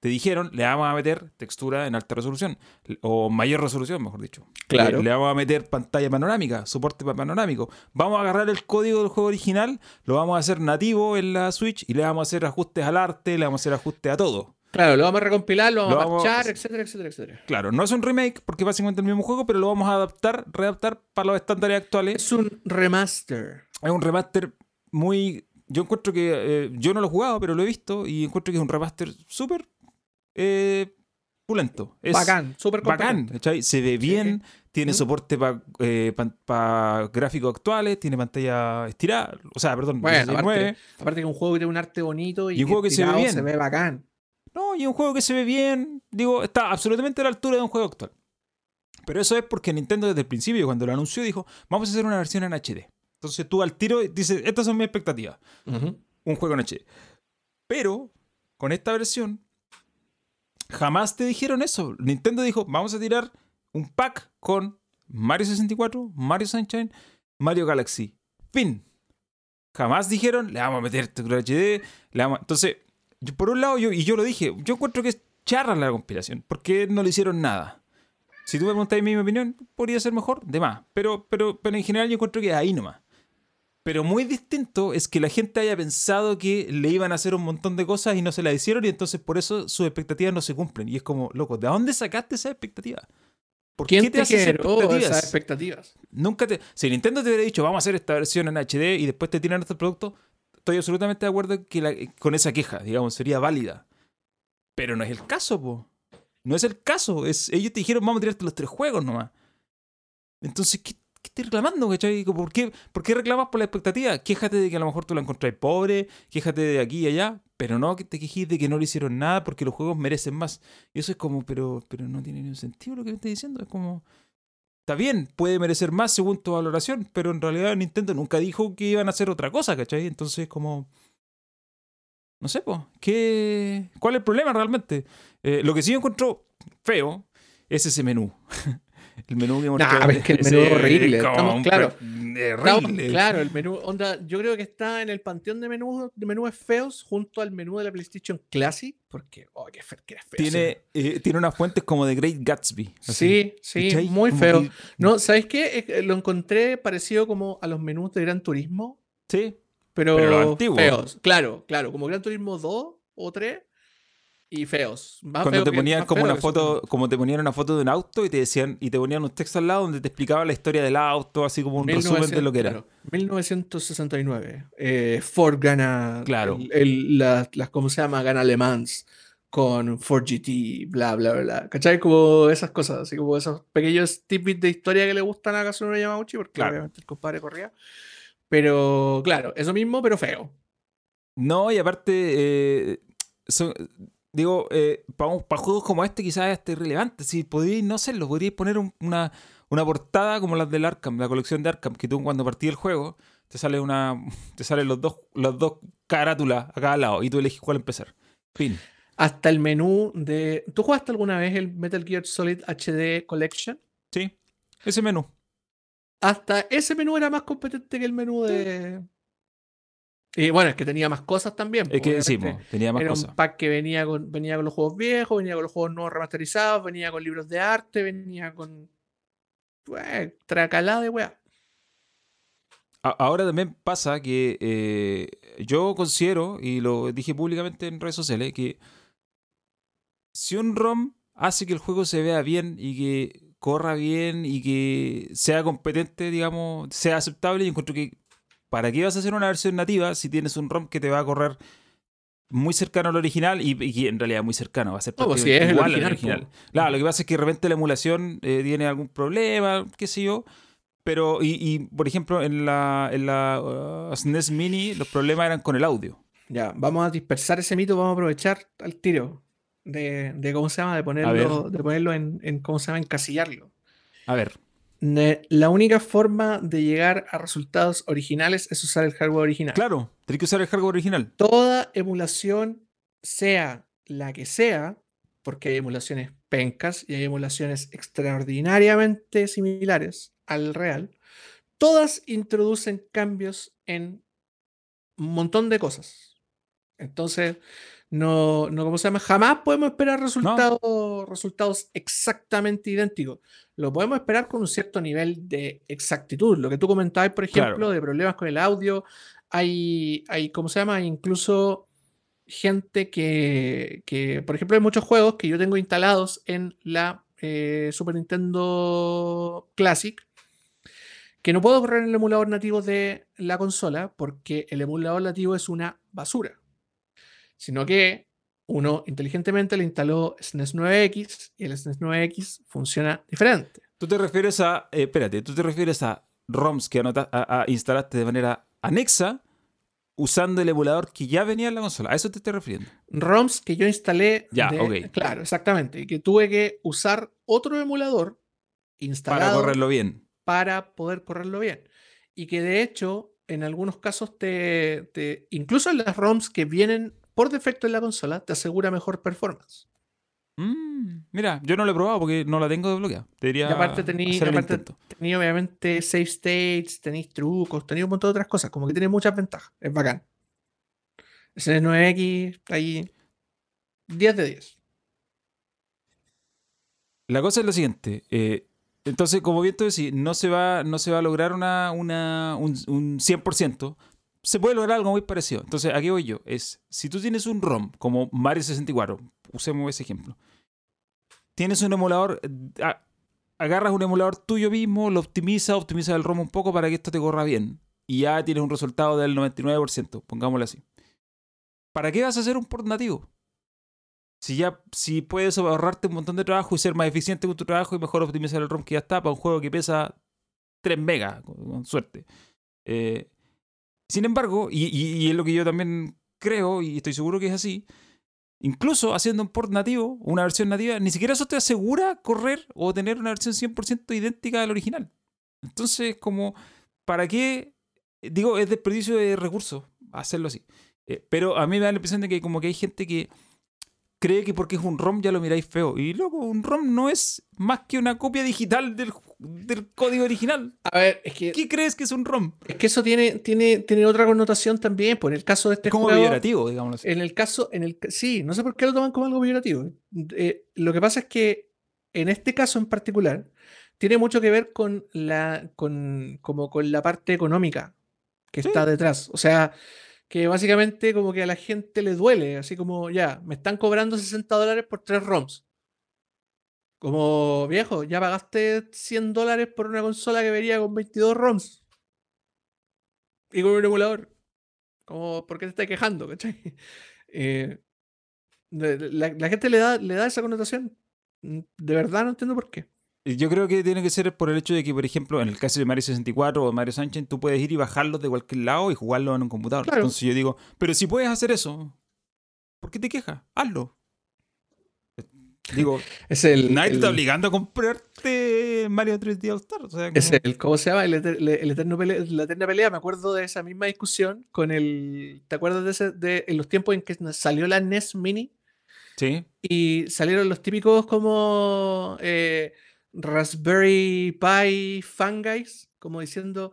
Te dijeron: le vamos a meter textura en alta resolución. O mayor resolución, mejor dicho. Claro. Le, le vamos a meter pantalla panorámica, soporte pa- panorámico. Vamos a agarrar el código del juego original, lo vamos a hacer nativo en la Switch y le vamos a hacer ajustes al arte, le vamos a hacer ajustes a todo. Claro, lo vamos a recompilar, lo vamos Lo a vamos- parchar, etcétera, etcétera, etcétera. Claro, no es un remake porque es básicamente el mismo juego, pero lo vamos a adaptar, readaptar para los estándares actuales. Es un remaster. Es un remaster muy. Yo encuentro que. eh, yo no lo he jugado, pero lo he visto y encuentro que es un remaster súper. Eh, pulento. Es bacán, súper Bacán. ¿cachai? Se ve bien, tiene soporte para gráficos actuales, tiene pantalla estirada, o sea, perdón, Bueno, 16:9. aparte, aparte que un juego que tiene un arte bonito y, Y un juego que se ve bien. se ve bacán. No, y un juego que se ve bien, digo, está absolutamente a la altura de un juego actual. Pero eso es porque Nintendo desde el principio, cuando lo anunció, dijo, vamos a hacer una versión en HD. Entonces tú al tiro dices, estas son mis expectativas. Un juego en HD. Pero con esta versión, jamás te dijeron eso. Nintendo dijo, vamos a tirar un pack con Mario 64, Mario Sunshine, Mario Galaxy. Fin. Jamás dijeron, le vamos a meter textura HD. Le vamos... Entonces, yo, por un lado, yo, y yo lo dije, yo encuentro que es charra la conspiración, porque no le hicieron nada. Si tú me preguntáis mi opinión, podría ser mejor, de más. Pero, pero, pero en general yo encuentro que ahí nomás. Pero muy distinto es que la gente haya pensado que le iban a hacer un montón de cosas y no se la hicieron y entonces por eso sus expectativas no se cumplen. Y es como, loco, ¿de dónde sacaste esa expectativa? ¿Por ¿Quién qué te, hace expectativas? esas expectativas? Nunca te... Si Nintendo te hubiera dicho, vamos a hacer esta versión en HD y después te tiran este producto, estoy absolutamente de acuerdo que con esa queja, digamos, sería válida. Pero no es el caso, po. No es el caso. Es, ellos te dijeron, vamos a tirarte los tres juegos nomás. Entonces, ¿qué, ¿qué estoy reclamando, cachai? ¿Por qué, ¿Por qué reclamas por la expectativa? Quéjate de que a lo mejor tú la encontrás pobre, quéjate de aquí y allá, pero no que te quejes de que no le hicieron nada porque los juegos merecen más. Y eso es como, pero, pero no tiene ningún sentido lo que me estás diciendo. Es como, está bien, puede merecer más según tu valoración, pero en realidad Nintendo nunca dijo que iban a hacer otra cosa, ¿cachai? Entonces, como... No sé, pues, ¿qué... ¿cuál es el problema realmente? Eh, lo que sí encuentro feo es ese menú. El menú que nah, es que el menú es horrible. Estamos, claro, claro, el menú, onda, yo creo que está en el panteón de menús de menús feos junto al menú de la PlayStation Classic, porque, oh, qué, feo. Tiene, eh, tiene unas fuentes como de Great Gatsby. Sí, sí, muy feo. No, ¿sabes qué? Lo encontré parecido como a los menús de Gran Turismo. Sí. Pero, pero feos. Claro, claro, como Gran Turismo 2 o 3 y feos. Cuando te ponían como una foto, como te ponían una foto de un auto y te decían, y te ponían un texto al lado donde te explicaba la historia del auto, así como un resumen de lo que era. 1969. Eh, Ford gana. Claro. las, ¿cómo se llama? Gana Le Mans con Ford GT, bla, bla, bla. ¿Cachai? Como esas cosas, así como esos pequeños tips de historia que le gustan a Kazunori Yamauchi, porque obviamente el compadre corría. Pero, claro, eso mismo, pero feo. No, y aparte, eh, digo, eh, para, juegos como este quizás este irrelevante. Si podíais no hacerlo, podríais poner una, una portada como las del Arkham, la colección de Arkham, que tú cuando partí el juego te sale una te salen los dos los dos carátulas a cada lado y tú eliges cuál empezar. Fin. Hasta el menú de ¿Tú jugaste alguna vez el Metal Gear Solid HD Collection? Sí. Ese menú. Hasta ese menú era más competente que el menú de y bueno, es que tenía más cosas también. Es que sí, tenía más Era cosas. un pack que venía con, venía con los juegos viejos, venía con los juegos no remasterizados, venía con libros de arte, venía con. Pues, tracalada de weá. Ahora también pasa que eh, yo considero, y lo dije públicamente en redes sociales, que si un ROM hace que el juego se vea bien y que corra bien y que sea competente, digamos, sea aceptable, y encuentro que ¿para qué vas a hacer una versión nativa si tienes un ROM que te va a correr muy cercano al original y, en realidad muy cercano, va a ser pues igual al original. Claro, lo que pasa es que de repente la emulación eh, tiene algún problema, qué sé yo. Pero, y, por ejemplo, en la, en la SNES uh, Mini los problemas eran con el audio. Ya, vamos a dispersar ese mito, vamos a aprovechar al tiro de, cómo se llama, de ponerlo, de ponerlo en, en, cómo se llama, encasillarlo. A ver la única forma de llegar a resultados originales es usar el hardware original. Claro, tienes que usar el hardware original. Toda emulación, sea la que sea, porque hay emulaciones pencas y hay emulaciones extraordinariamente similares al real, todas introducen cambios en un montón de cosas. Entonces, no, no, ¿cómo se llama? Jamás podemos esperar resultados, resultados exactamente idénticos. Lo podemos esperar con un cierto nivel de exactitud. Lo que tú comentabas, por ejemplo, de problemas con el audio. Hay, hay, ¿cómo se llama? incluso gente que, que, por ejemplo, hay muchos juegos que yo tengo instalados en la eh, Super Nintendo Classic que no puedo correr en el emulador nativo de la consola porque el emulador nativo es una basura sino que uno inteligentemente le instaló SNES 9X y el SNES 9X funciona diferente. Tú te refieres a, eh, espérate, tú te refieres a ROMs que instalaste de manera anexa usando el emulador que ya venía en la consola. ¿A eso te estoy refiriendo? ROMs que yo instalé. Ya, ok. Claro, exactamente. Y que tuve que usar otro emulador instalado. Para correrlo bien. Para poder correrlo bien. Y que de hecho en algunos casos te, te- incluso en las ROMs que vienen por defecto en la consola, te asegura mejor performance. Mm, mira, yo no lo he probado porque no la tengo desbloqueada. Debería Y aparte el. Tenía obviamente save states, tenéis trucos, tenéis un montón de otras cosas, como que tiene muchas ventajas. Es bacán. Ese 9X, ahí 10 de 10. La cosa es la siguiente. eh, entonces, como bien tú decís, no se va, no se va a lograr una, una, un, un 100%. Se puede lograr algo muy parecido. Entonces, aquí voy yo. Es, si tú tienes un ROM como Mario 64, usemos ese ejemplo. Tienes un emulador, eh, agarras un emulador tuyo mismo, lo optimizas, optimizas el ROM un poco para que esto te corra bien. Y ya tienes un resultado del 99%, pongámoslo así. ¿Para qué vas a hacer un port nativo? Si ya si puedes ahorrarte un montón de trabajo y ser más eficiente con tu trabajo y mejor optimizar el ROM que ya está para un juego que pesa 3 megas, con suerte. Eh, sin embargo, y, es lo que yo también creo y estoy seguro que es así, incluso haciendo un port nativo, una versión nativa, ni siquiera eso te asegura correr o tener una versión 100% idéntica al original. Entonces, como, ¿para qué? Digo, es desperdicio de recursos hacerlo así. Eh, pero a mí me da la impresión de que como que hay gente que cree que porque es un ROM ya lo miráis feo. Y luego, un ROM no es más que una copia digital del, del código original. A ver, es que, ¿Qué crees que es un ROM? es que eso tiene, tiene, tiene otra connotación también. Por el caso de este Es como juego, peyorativo, digámoslo así. En el caso, en el, sí, no sé por qué lo toman como algo peyorativo. Eh, lo que pasa es que en este caso en particular tiene mucho que ver con la, con, como con la parte económica que Sí. está detrás. O sea, que básicamente como que a la gente le duele, así como, ya, me están cobrando 60 dólares por tres ROMs. Como, viejo, ya pagaste 100 dólares por una consola que venía con 22 ROMs. Y con un emulador. Como, ¿por qué te estás quejando? ¿cachai? Eh, la, la gente le da, le da esa connotación. Mm, De verdad no entiendo por qué. Yo creo que tiene que ser por el hecho de que, por ejemplo, en el caso de Mario 64 o Mario Sunshine, tú puedes ir y bajarlos de cualquier lado y jugarlos en un computador. Claro. Entonces yo digo, pero si puedes hacer eso, ¿por qué te quejas? Hazlo. Digo, Es el. nadie te está obligando a comprarte Mario 3D All Star. O sea, Es el, ¿cómo se llama? El, el eterno pele- la eterna pelea. Me acuerdo de esa misma discusión con el. ¿Te acuerdas de ese? De, en los tiempos en que salió la NES Mini Sí. y salieron los típicos como eh, Raspberry Pi fan guys, como diciendo,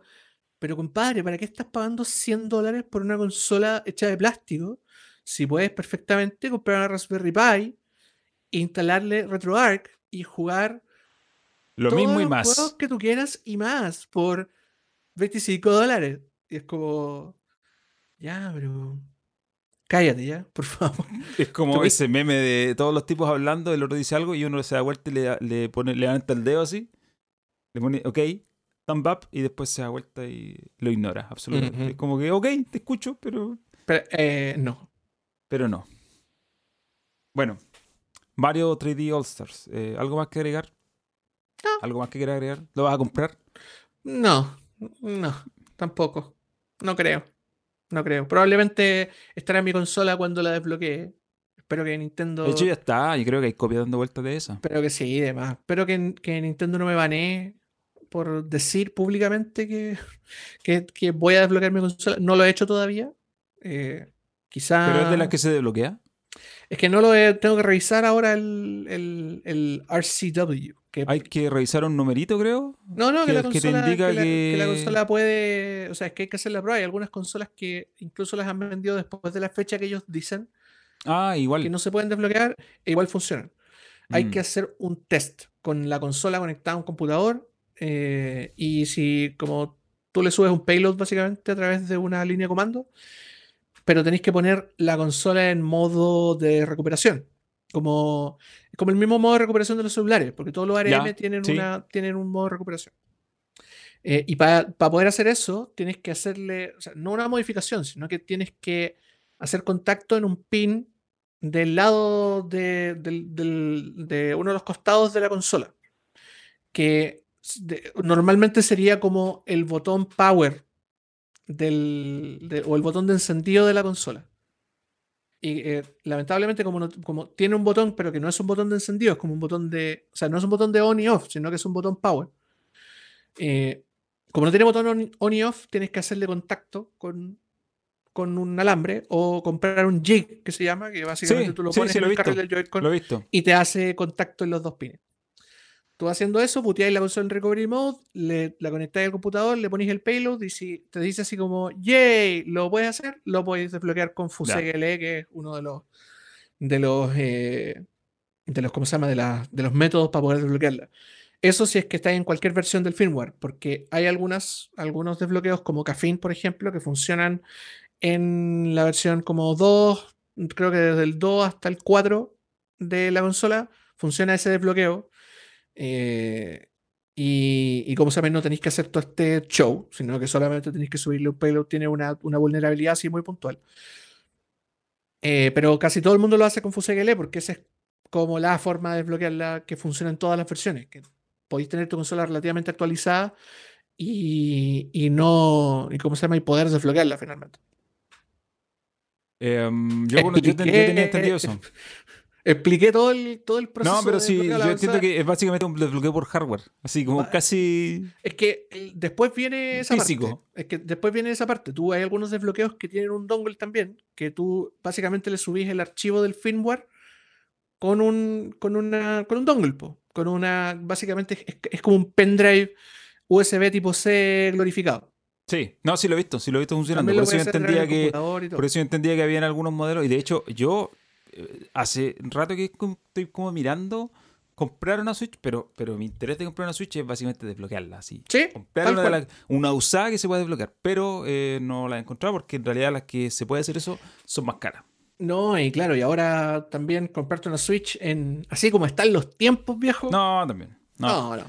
pero compadre, ¿para qué estás pagando 100 dólares por una consola hecha de plástico? Si puedes perfectamente comprar una Raspberry Pi, instalarle RetroArch y jugar Lo todos mismo y los más. juegos que tú quieras y más por 25 dólares. Y es como, ya, pero cállate ya, por favor. Es como ¿Tú ese meme de todos los tipos hablando, el otro dice algo y uno se da vuelta y le, le pone, levanta el dedo así, le pone ok, thumb up y después se da vuelta y lo ignora absolutamente. Ujú. Es como que ok, te escucho, pero, Pero, eh, no. pero no. Bueno, Mario 3D All Stars. eh, ¿Algo más que agregar? No. ¿Algo más que quieras agregar? ¿Lo vas a comprar? No, no, tampoco. No creo. No creo. Probablemente estará en mi consola cuando la desbloquee. Espero que Nintendo. De hecho ya está, yo creo que hay copias dando vueltas de esa. Espero que sí, y demás. Espero que, que Nintendo no me banee por decir públicamente que, que, que voy a desbloquear mi consola. No lo he hecho todavía. Eh, quizá. ¿Pero es de las que se desbloquea? Es que no lo he, tengo que revisar ahora el, el, el RCW. Que, Hay que revisar un numerito, creo. no, no, que, que- la que te consola, indica que la- que la que- consola puede. O sea, es que hay que hacer la prueba. Hay algunas consolas que incluso las han vendido después de la fecha que ellos dicen Ah, igual. que no se pueden desbloquear e igual funcionan. Hay Mm. que hacer un test con la consola conectada a un computador eh, y si como tú le subes un payload básicamente a través de una línea de comando, pero tenéis que poner la consola en modo de recuperación. Como, como el mismo modo de recuperación de los celulares, porque todos los ARM Ya, tienen, sí. una, tienen un modo de recuperación. Eh, y para poder hacer eso, tienes que hacerle, o sea, no una modificación, sino que tienes que hacer contacto en un pin del lado de, de uno de los costados de la consola, que normalmente sería como el botón power del, de- o el botón de encendido de la consola. Y eh, lamentablemente como, no- como tiene un botón, pero que no es un botón de encendido, es como un botón de, o sea, no es un botón de on y off, sino que es un botón power. eh, como no tiene botón on, on y off, tienes que hacerle contacto con, con un alambre o comprar un jig que se llama, que básicamente Sí, tú lo pones sí, en lo el carril del Joy-Con y te hace contacto en los dos pines. Tú haciendo eso, puteáis la consola en recovery mode, le, la conectáis al computador, le ponéis el payload y si te dice así como, yay, lo puedes hacer, lo podéis desbloquear con FuseGLE, que es uno de los de los eh, de los, ¿cómo se llama? De, la- de los métodos para poder desbloquearla. Eso si es que está en cualquier versión del firmware, porque hay algunas, algunos desbloqueos como Caffeine, por ejemplo, que funcionan en la versión como 2, creo que desde el 2 hasta el 4 de la consola funciona ese desbloqueo. Eh, y, y como saben, no tenéis que hacer todo este show, sino que solamente tenéis que subirle un payload, tiene una, una vulnerabilidad así muy puntual. Eh, pero casi todo el mundo lo hace con FuseGLE porque esa es como la forma de desbloquearla que funciona en todas las versiones. Que podéis tener tu consola relativamente actualizada y, y no. y cómo se llama? y poder desbloquearla finalmente. Em, yo, bueno, yo ten- yo tenía entendido eso. Expliqué todo el, todo el proceso. No, pero sí, yo entiendo que es básicamente un desbloqueo por hardware. Así como Va- casi. Es que después viene esa Físico. parte. Es que después viene esa parte. Tú hay algunos desbloqueos que tienen un dongle también, que tú básicamente le subís el archivo del firmware con un con una con un dongle, po, con una básicamente es, es como un pendrive USB tipo C glorificado. Sí, no, sí lo he visto, sí lo he visto funcionando. Por eso yo entendía que. Por eso yo entendía que habían algunos modelos. Y de hecho, yo hace rato que estoy como mirando comprar una Switch, pero, pero mi interés de comprar una Switch es básicamente desbloquearla. Así. Sí, Comprar una, una usada que se puede desbloquear, pero eh, no la he encontrado porque en realidad las que se puede hacer eso son más caras. No, y claro, y ahora también comprarte una Switch en así como están los tiempos, viejo. No, también. No, no.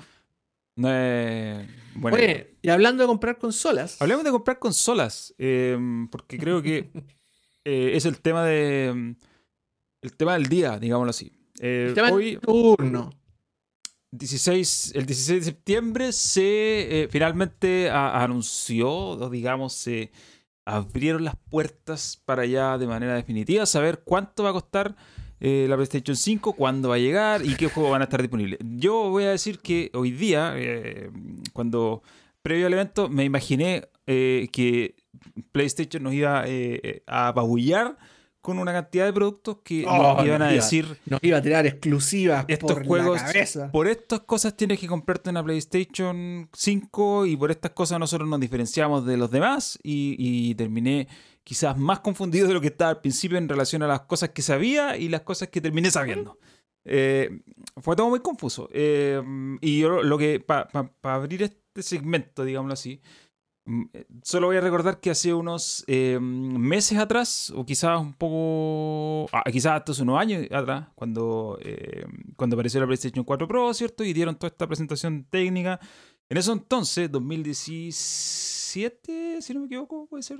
no. Bueno, Oye, y hablando de comprar consolas. Hablemos de comprar consolas, eh, porque creo que eh, es el tema de mm, el tema del día, digámoslo así. Eh, el tema del hoy, turno. 16, el 16 de septiembre, se eh, finalmente a- anunció, digamos, se abrieron las puertas para ya de manera definitiva saber cuánto va a costar eh, la PlayStation 5, cuándo va a llegar y qué juegos van a estar disponibles. Yo voy a decir que hoy día, eh, cuando previo al evento, me imaginé eh, que PlayStation nos iba a apabullar con una cantidad de productos que Oh, nos iban a iba- decir Nos iba a tirar exclusivas estos por juegos, la cabeza. por estas cosas tienes que comprarte una PlayStation 5 y por estas cosas nosotros nos diferenciamos de los demás y, y terminé quizás más confundido de lo que estaba al principio en relación a las cosas que sabía y las cosas que terminé sabiendo. Eh, fue todo muy confuso. Eh, y yo lo que, para abrir este segmento, digámoslo así, solo voy a recordar que hace unos eh, meses atrás, o quizás un poco, ah, quizás hasta hace unos años atrás, cuando, eh, cuando apareció la PlayStation 4 Pro, ¿cierto? Y dieron toda esta presentación técnica. En eso entonces, 2017, si no me equivoco, puede ser.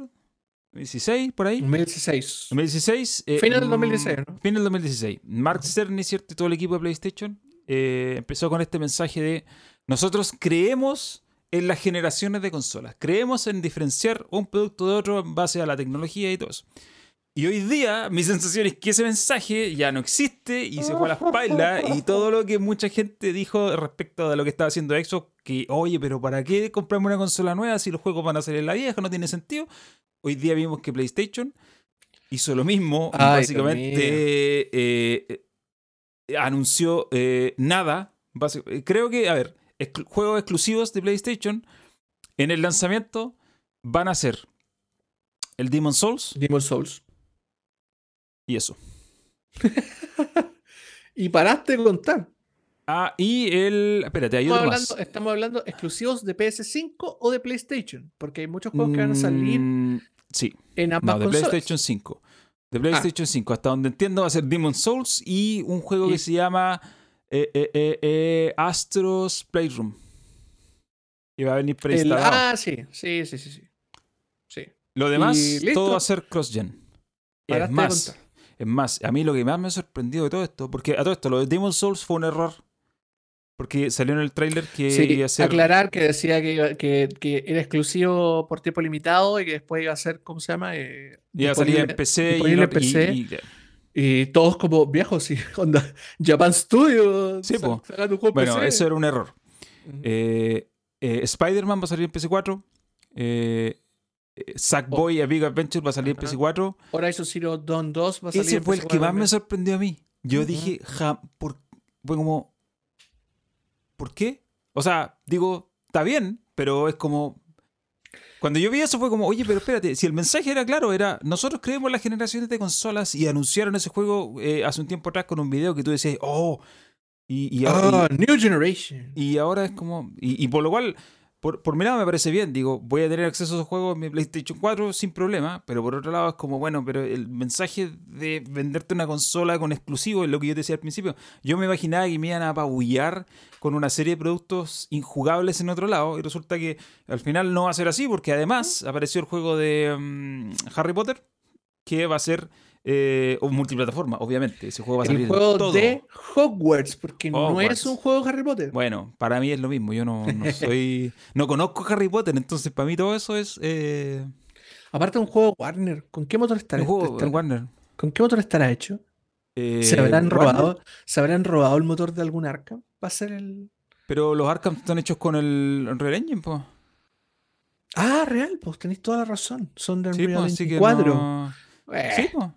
2016, por ahí. 2016. 2016. eh, Final del mm, 2016, ¿no? Final del 2016. Mark Cerny, ¿cierto? Y todo el equipo de PlayStation eh, empezó con este mensaje de nosotros creemos en las generaciones de consolas. Creemos en diferenciar un producto de otro en base a la tecnología y todo eso. Y hoy día mi sensación es que ese mensaje ya no existe y se fue a las pailas y todo lo que mucha gente dijo respecto de lo que estaba haciendo Xbox, que oye, pero ¿para qué comprarme una consola nueva si los juegos van a salir en la vieja? No tiene sentido. Hoy día vimos que PlayStation hizo lo mismo, Ay, básicamente eh, eh, anunció eh, nada. Creo que, a ver, exclu- juegos exclusivos de PlayStation en el lanzamiento van a ser el Demon Souls Demon Souls. y eso. Y paraste de contar. Ah, y el. Espérate, hay Estamos otro hablando, más. estamos hablando exclusivos de PS5 o de PlayStation. Porque hay muchos juegos que van a salir Mm, sí, en ambas no, de consolas. PlayStation 5. De PlayStation 5, hasta donde entiendo, va a ser Demon Souls y un juego Y- que se llama eh, eh, eh, Astros Playroom. Y va a venir El- preinstalado. ah, sí, sí, sí, sí. sí. Sí. Lo demás, todo va a ser cross-gen. Es más, es más, a mí lo que más me ha sorprendido de todo esto, porque a todo esto, lo de Demon Souls fue un error. Porque salió en el tráiler que Sí, iba a ser. aclarar que decía que, iba- que, que era exclusivo por tiempo limitado y que después iba a ser, ¿cómo se llama? Eh, Iba a salir PC y, en PC. y- y- Y todos como viejos, sí, onda, Japan Studio, Sí, sa- po. sacando un juego en bueno, PC. eso era un error. Eh, eh, Spider-Man va a salir en PC4. Eh, Sackboy A Big Adventure va a salir en Ajá. PC4. Horizon Zero Dawn 2 va a salir Ese en fue el PC4 que más me sorprendió a mí. Yo dije, ja, por, fue como, ¿por qué? O sea, digo, está bien, pero es como... Cuando yo vi eso fue como, oye, pero espérate, si el mensaje era claro, era, nosotros creemos las generaciones de consolas y anunciaron ese juego eh, hace un tiempo atrás con un video que tú decías, oh, y, y, ahora- Ah, New Generation. y- y ahora es como, y, y por lo cual, por, por mi lado me parece bien, digo, voy a tener acceso a esos juegos en mi PlayStation 4 sin problema, pero por otro lado es como, bueno, pero el mensaje de venderte una consola con exclusivo es lo que yo decía al principio. Yo me imaginaba que me iban a apabullar con una serie de productos injugables en otro lado, y resulta que al final no va a ser así, porque además apareció el juego de mm, Harry Potter, que va a ser eh, o multiplataforma, obviamente. Ese juego va a salir El juego todo. de Hogwarts, porque no es un juego de Harry Potter. Bueno, para mí es lo mismo. Yo no, no soy. No conozco Harry Potter, entonces para mí todo eso es. Eh, Aparte un juego Warner, ¿con qué motor estará, juego estará- Warner. ¿Con qué motor estará hecho? Eh, ¿Se habrán Warner, robado? ¿Se habrán robado el motor de algún Arkham? Va a ser el. Pero los Arkham están hechos con el Unreal Engine, pues. Ah, real, pues tenéis toda la razón. Son de Sí, Unreal así que. Engine 4. no- Eh, Sí, pues.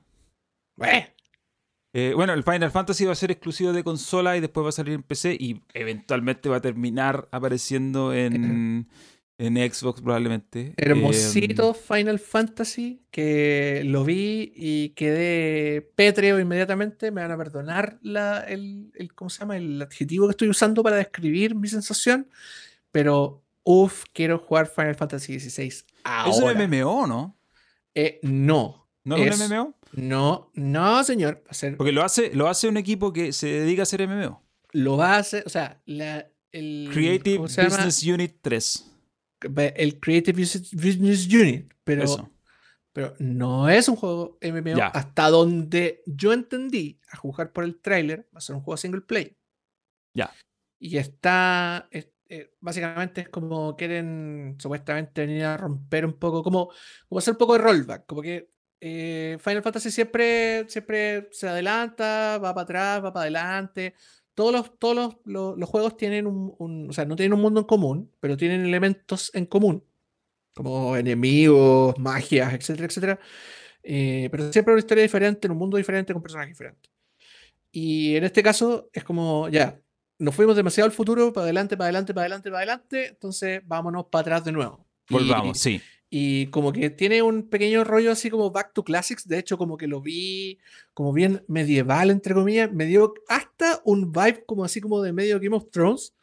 Eh. Bueno, el Final Fantasy va a ser exclusivo de consola y después va a salir en PC y eventualmente va a terminar apareciendo en, en Xbox probablemente. Hermosito Eh, Final Fantasy que lo vi y quedé pétreo inmediatamente. Me van a perdonar la, el, el- ¿cómo se llama? el adjetivo que estoy usando para describir mi sensación. Pero, uff, quiero jugar Final Fantasy XVI es un MMO, ¿no? Eh, no, ¿No es, Es- un MMO? no, no, señor. Porque lo hace, lo hace un equipo que se dedica a hacer MMO. lo hacer, o sea, la, el, Creative. Business Unit 3. el Creative Business- Unit, pero Eso. Pero no es un juego MMO Ya. hasta donde yo entendí, a jugar por el tráiler, va a ser un juego single play. Ya. Y está, es- eh, básicamente es como quieren supuestamente venir a romper un poco, como, como hacer un poco de rollback, como que eh, Final Fantasy siempre, siempre se adelanta, va para atrás, va para adelante. Todos los, todos los, los- los juegos tienen un, un- o sea, no tienen un mundo en común, pero tienen elementos en común, como enemigos, magias, etcétera, etcétera. Eh, pero siempre una historia diferente, en un mundo diferente, con personajes diferentes. Y en este caso es como, ya, nos fuimos demasiado al futuro, para adelante, para adelante, para adelante, para adelante, entonces vámonos para atrás de nuevo. Y- Volvamos, sí. Y como que tiene un pequeño rollo así como Back to Classics. De hecho, como que lo vi como bien medieval, entre comillas. Me dio hasta un vibe como así como de medio Game of Thrones.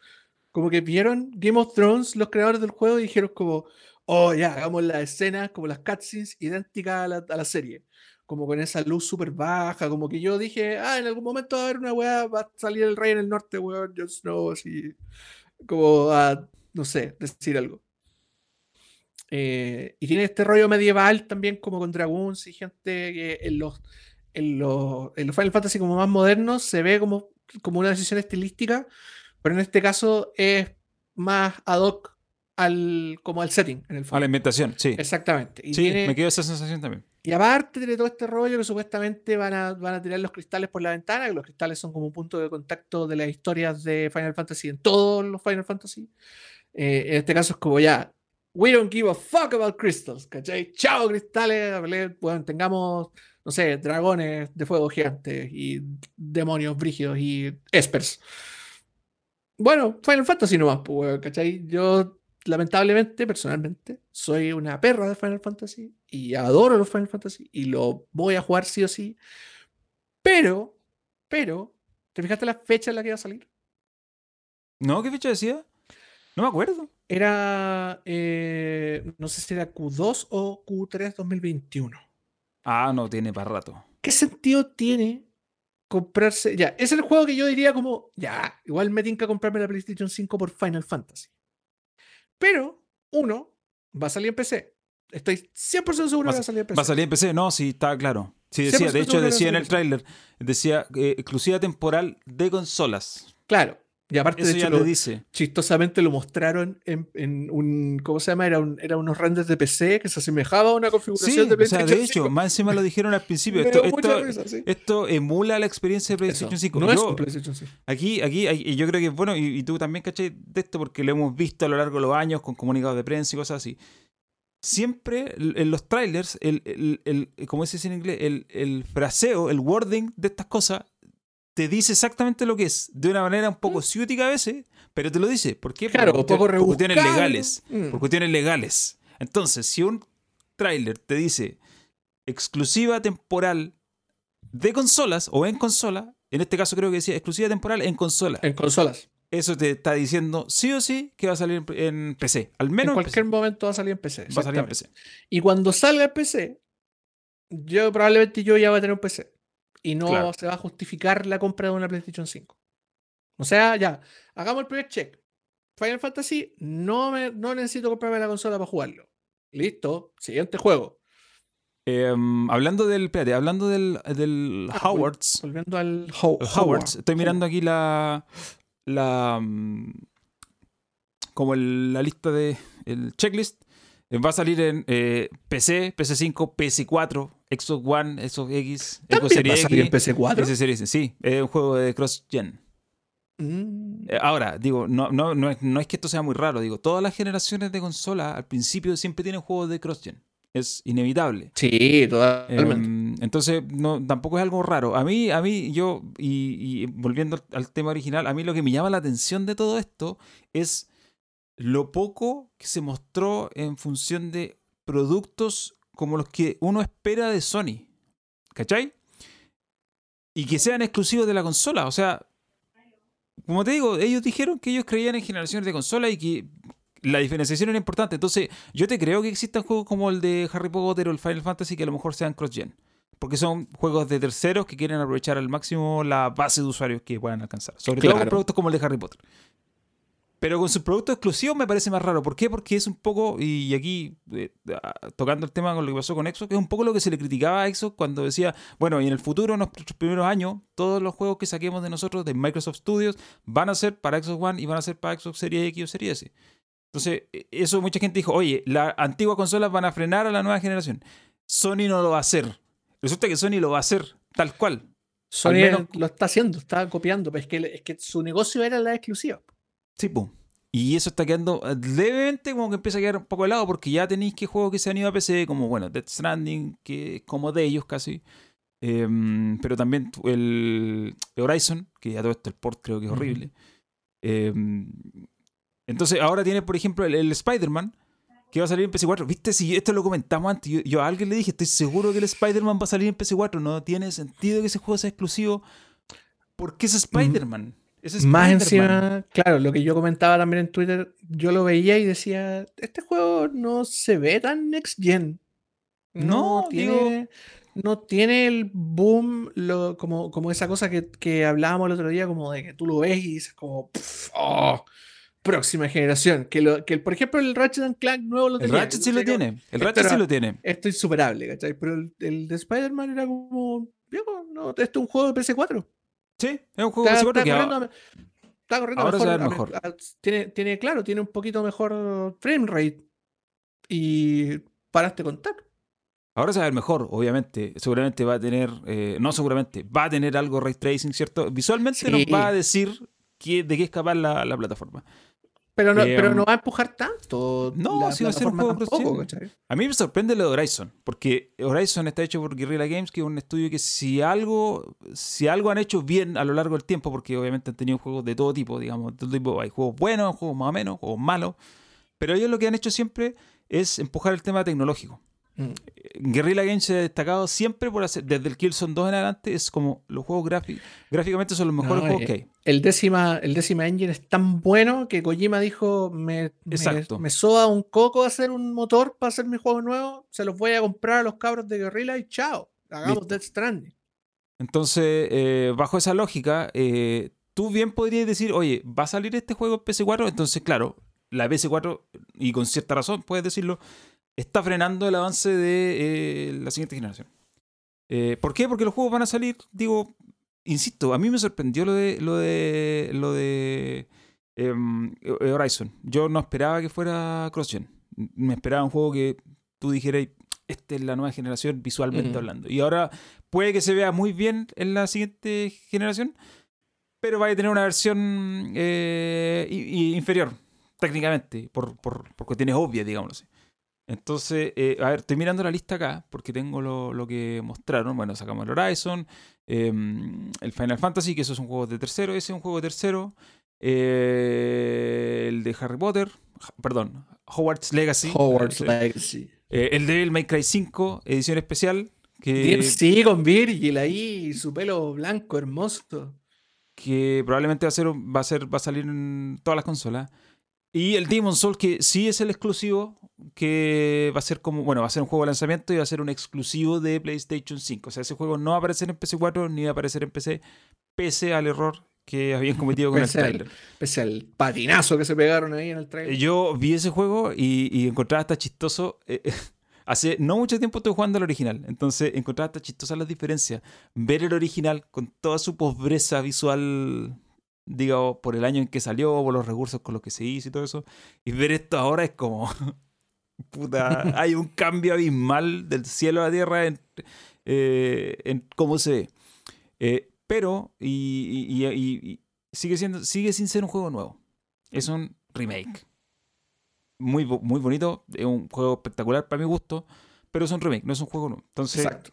Como que vieron Game of Thrones los creadores del juego y dijeron como, oh, ya, hagamos las escenas, como las cutscenes idénticas a la, a la serie. Como con esa luz súper baja. Como que yo dije, ah, en algún momento va a haber una weá, va a salir el rey en el norte, weón, Jon Snow, así. Como a, no sé, decir algo. Eh, y tiene este rollo medieval también como con Dragoons y gente que en los, en los, en los Final Fantasy como más modernos se ve como, como una decisión estilística, pero en este caso es más ad hoc al, como al setting, en el A la inventación, sí. Exactamente. Y, Sí, tiene- me quedó esa sensación también. y aparte tiene todo este rollo que supuestamente van a, van a tirar los cristales por la ventana, que los cristales son como un punto de contacto de las historias de Final Fantasy en todos los Final Fantasy. Eh, en este caso es como ya, we don't give a fuck about crystals, ¿cachai? Chao cristales, bueno, tengamos, no sé, dragones de fuego gigantes y demonios brígidos y espers. Bueno, Final Fantasy nomás, pues, ¿cachai? Yo, lamentablemente, personalmente, soy una perra de Final Fantasy y adoro los Final Fantasy y lo voy a jugar sí o sí. Pero, pero, ¿te fijaste la fecha en la que iba a salir? ¿No? ¿Qué fecha decía? No me acuerdo. Era, eh, no sé si era Q2 o Q3 2021. Ah, no, tiene para rato. ¿Qué sentido tiene comprarse? Ya, es el juego que yo diría como, ya, igual me tinca comprarme la PlayStation 5 por Final Fantasy. Pero, uno, va a salir en PC. Estoy 100% seguro Va que va a salir en PC. ¿Va a salir en PC? No, sí, está claro. Sí, decía, 100% de hecho decía en el tráiler, decía eh, exclusiva temporal de consolas. Claro. Y aparte, Eso de hecho, lo- dice. chistosamente lo mostraron en, en un. ¿Cómo se llama? Era, un, era unos renders de PC que se asemejaba a una Sí, configuración de o sea, PlayStation de hecho, 5. más encima lo dijeron al principio. Esto, esto, risa, sí. esto emula la experiencia de Eso, PlayStation 5. No es Yo- un PlayStation 5. Aquí, aquí, y yo creo que es bueno, y, y tú también caché de esto porque lo hemos visto a lo largo de los años con comunicados de prensa y cosas así. Siempre en los trailers, el, el, el- como se dice en inglés, el, el fraseo, el wording de estas cosas te dice exactamente lo que es, de una manera un poco ciútica a veces, pero te lo dice. ¿Por qué? Mm. Claro, por, cuestiones- por cuestiones legales. Mm. Por cuestiones legales. Entonces, si un tráiler te dice exclusiva temporal de consolas o en consola, en este caso creo que decía exclusiva temporal en consola, En consolas. eso te está diciendo sí o sí que va a salir en- PC. Al En menos en cualquier momento va a salir en PC. va a salir en. PC. Y cuando salga en PC, yo probablemente yo ya voy a tener un PC. Y no Claro. se va a justificar la compra de una PlayStation 5. O sea, ya, hagamos el primer check. Final Fantasy, no, me, no necesito comprarme la consola para jugarlo. Listo, siguiente juego. Em, hablando del, espérate, hablando del, del Ah, Howards, Volviendo al Ho- el Howard. Howards, estoy mirando aquí la, la mm, como el- la lista de el checklist. Eh, Va a salir en eh, PC, PC5, PS4, Xbox One, Xbox X, Xbox ¿También va a Series salir en X, PC4? PS Series. Sí, es un juego de cross-gen. Mm, Eh, Ahora, digo, no, no, no, es, no es que esto sea muy raro, digo, todas las generaciones de consola al principio siempre tienen juegos de cross-gen. Es inevitable. Sí, totalmente. Em, entonces, no, tampoco es algo raro. A mí, a mí, yo, y, y volviendo al tema original, a mí lo que me llama la atención de todo esto es lo poco que se mostró en función de productos como los que uno espera de Sony. ¿Cachai? Y que sean exclusivos de la consola. O sea, como te digo, ellos dijeron que ellos creían en generaciones de consola y que la diferenciación era importante. Entonces, yo te creo que existan juegos como el de Harry Potter o el Final Fantasy que a lo mejor sean cross-gen. Porque son juegos de terceros que quieren aprovechar al máximo la base de usuarios que puedan alcanzar. Sobre todo con productos como el de Harry Potter. Pero con sus productos exclusivos me parece más raro. ¿Por qué? Porque es un poco, y aquí eh, ah, tocando el tema con lo que pasó con Xbox, que es un poco lo que se le criticaba a Xbox cuando decía, bueno, y en el futuro, en nuestros primeros años, todos los juegos que saquemos de nosotros, de Microsoft Studios, van a ser para Xbox One y van a ser para Xbox Series X o Series S. Entonces, e- eso mucha gente dijo, oye, las antiguas consolas van a frenar a la nueva generación. Sony no lo va a hacer. Resulta que Sony lo va a hacer tal cual. Sony menos- lo está haciendo, está copiando, pero es que, es que su negocio era la exclusiva. Sí. Y eso está quedando eh, levemente como que empieza a quedar un poco de lado porque ya tenéis que juegos que se han ido a PC, como bueno, Death Stranding, que es como de ellos casi. Em, pero también el Horizon, que ya todo esto el port creo que es horrible. Em, entonces ahora tiene, por ejemplo, el, el Spider-Man, que va a salir en PC4. ¿Viste? Si esto lo comentamos antes, yo, yo a alguien le dije, estoy seguro que el Spider-Man va a salir en PC4. No tiene sentido que ese juego sea exclusivo. Porque es Spider-Man. Es Más encima, claro, lo que yo comentaba también en Twitter, yo lo veía y decía, este juego no se ve tan next gen. No, No, tiene, no tiene el boom, lo, como, como esa cosa que, que hablábamos el otro día, como de que tú lo ves y dices como, "Pff, oh, próxima generación. Que, lo, que por ejemplo el Ratchet and Clank nuevo lo El tenía. Ratchet que sí lo tiene. El Ratchet sí lo tiene. Esto es insuperable, ¿cachai? Pero el, el de Spider-Man era como, viejo, no, esto es un juego de PS4. Sí, es un juego Está, que corriendo, ahora- está corriendo ahora se mejor, ve a- mejor. a- tiene, tiene, claro, tiene un poquito mejor frame rate. Y paraste con tac. ahora se va a ver mejor, obviamente. Seguramente va a tener, eh, no seguramente, va a tener algo ray tracing, ¿cierto? Visualmente nos Sí. va a decir que- de qué es capaz la, la plataforma. Pero no, Eh, pero um, no va a empujar tanto. no, sí va a ser un juego tampoco. A mí me sorprende lo de Horizon, porque Horizon está hecho por Guerrilla Games, que es un estudio que si algo, si algo han hecho bien a lo largo del tiempo, porque obviamente han tenido juegos de todo tipo, digamos, de todo tipo, hay juegos buenos, juegos más o menos, juegos malos, pero ellos lo que han hecho siempre es empujar el tema tecnológico. Mm. Guerrilla Games se ha destacado siempre por hacer, desde el Killzone 2 en adelante, es como los juegos gráficos, gráficamente son los mejores No, juegos eh, que hay. El décima, el décima engine es tan bueno que Kojima dijo: Me, Exacto. me soba un coco hacer un motor para hacer mi juego nuevo. Se los voy a comprar a los cabros de Guerrilla y chao. Hagamos Listo. Death Stranding. Entonces, eh, bajo esa lógica, eh, tú bien podrías decir, oye, ¿va a salir este juego en PS4? Entonces, claro, la PS4, y con cierta razón puedes decirlo, está frenando el avance de eh, la siguiente generación. Eh, ¿Por qué? Porque los juegos van a salir, digo, insisto, a mí me sorprendió lo de lo de lo de em, Horizon. Yo no esperaba que fuera CrossGen. Me esperaba un juego que tú dijeras, esta es la nueva generación visualmente hablando. Y ahora puede que se vea muy bien en la siguiente generación, pero va a tener una versión eh, inferior técnicamente, por, por, por cuestiones obvias, digamos así. Entonces, eh, a ver, estoy mirando la lista acá porque tengo lo, lo que mostraron. Bueno, sacamos el Horizon, em, el Final Fantasy, que eso es un juego de tercero, ese es un juego de tercero. Eh, el de Harry Potter, perdón, Hogwarts Legacy. Hogwarts Legacy. Eh, el Devil May Cry 5, edición especial. Que, sí, con Virgil ahí, su pelo blanco, hermoso. Que probablemente va a, ser, va a, ser, va a salir en todas las consolas. Y el Demon Soul, que sí es el exclusivo, que va a ser como, bueno, va a ser un juego de lanzamiento y va a ser un exclusivo de PlayStation 5. O sea, ese juego no va a aparecer en PC4 ni va a aparecer en PC, pese al error que habían cometido con el trailer. Pese al patinazo que se pegaron ahí en el trailer. Yo vi ese juego y, y encontraba hasta chistoso. Eh, hace no mucho tiempo estoy jugando al original, entonces encontraba hasta chistosas las diferencias. Ver el original con toda su pobreza visual digamos, por el año en que salió, por los recursos con los que se hizo y todo eso. Y ver esto ahora es como, puta, hay un cambio abismal del cielo a la tierra en, eh, en cómo se ve. Eh, pero, y, sigue, siendo, sigue sin ser un juego nuevo. Es un remake. Muy, muy bonito, es un juego espectacular para mi gusto, pero es un remake, no es un juego nuevo. Entonces, Exacto.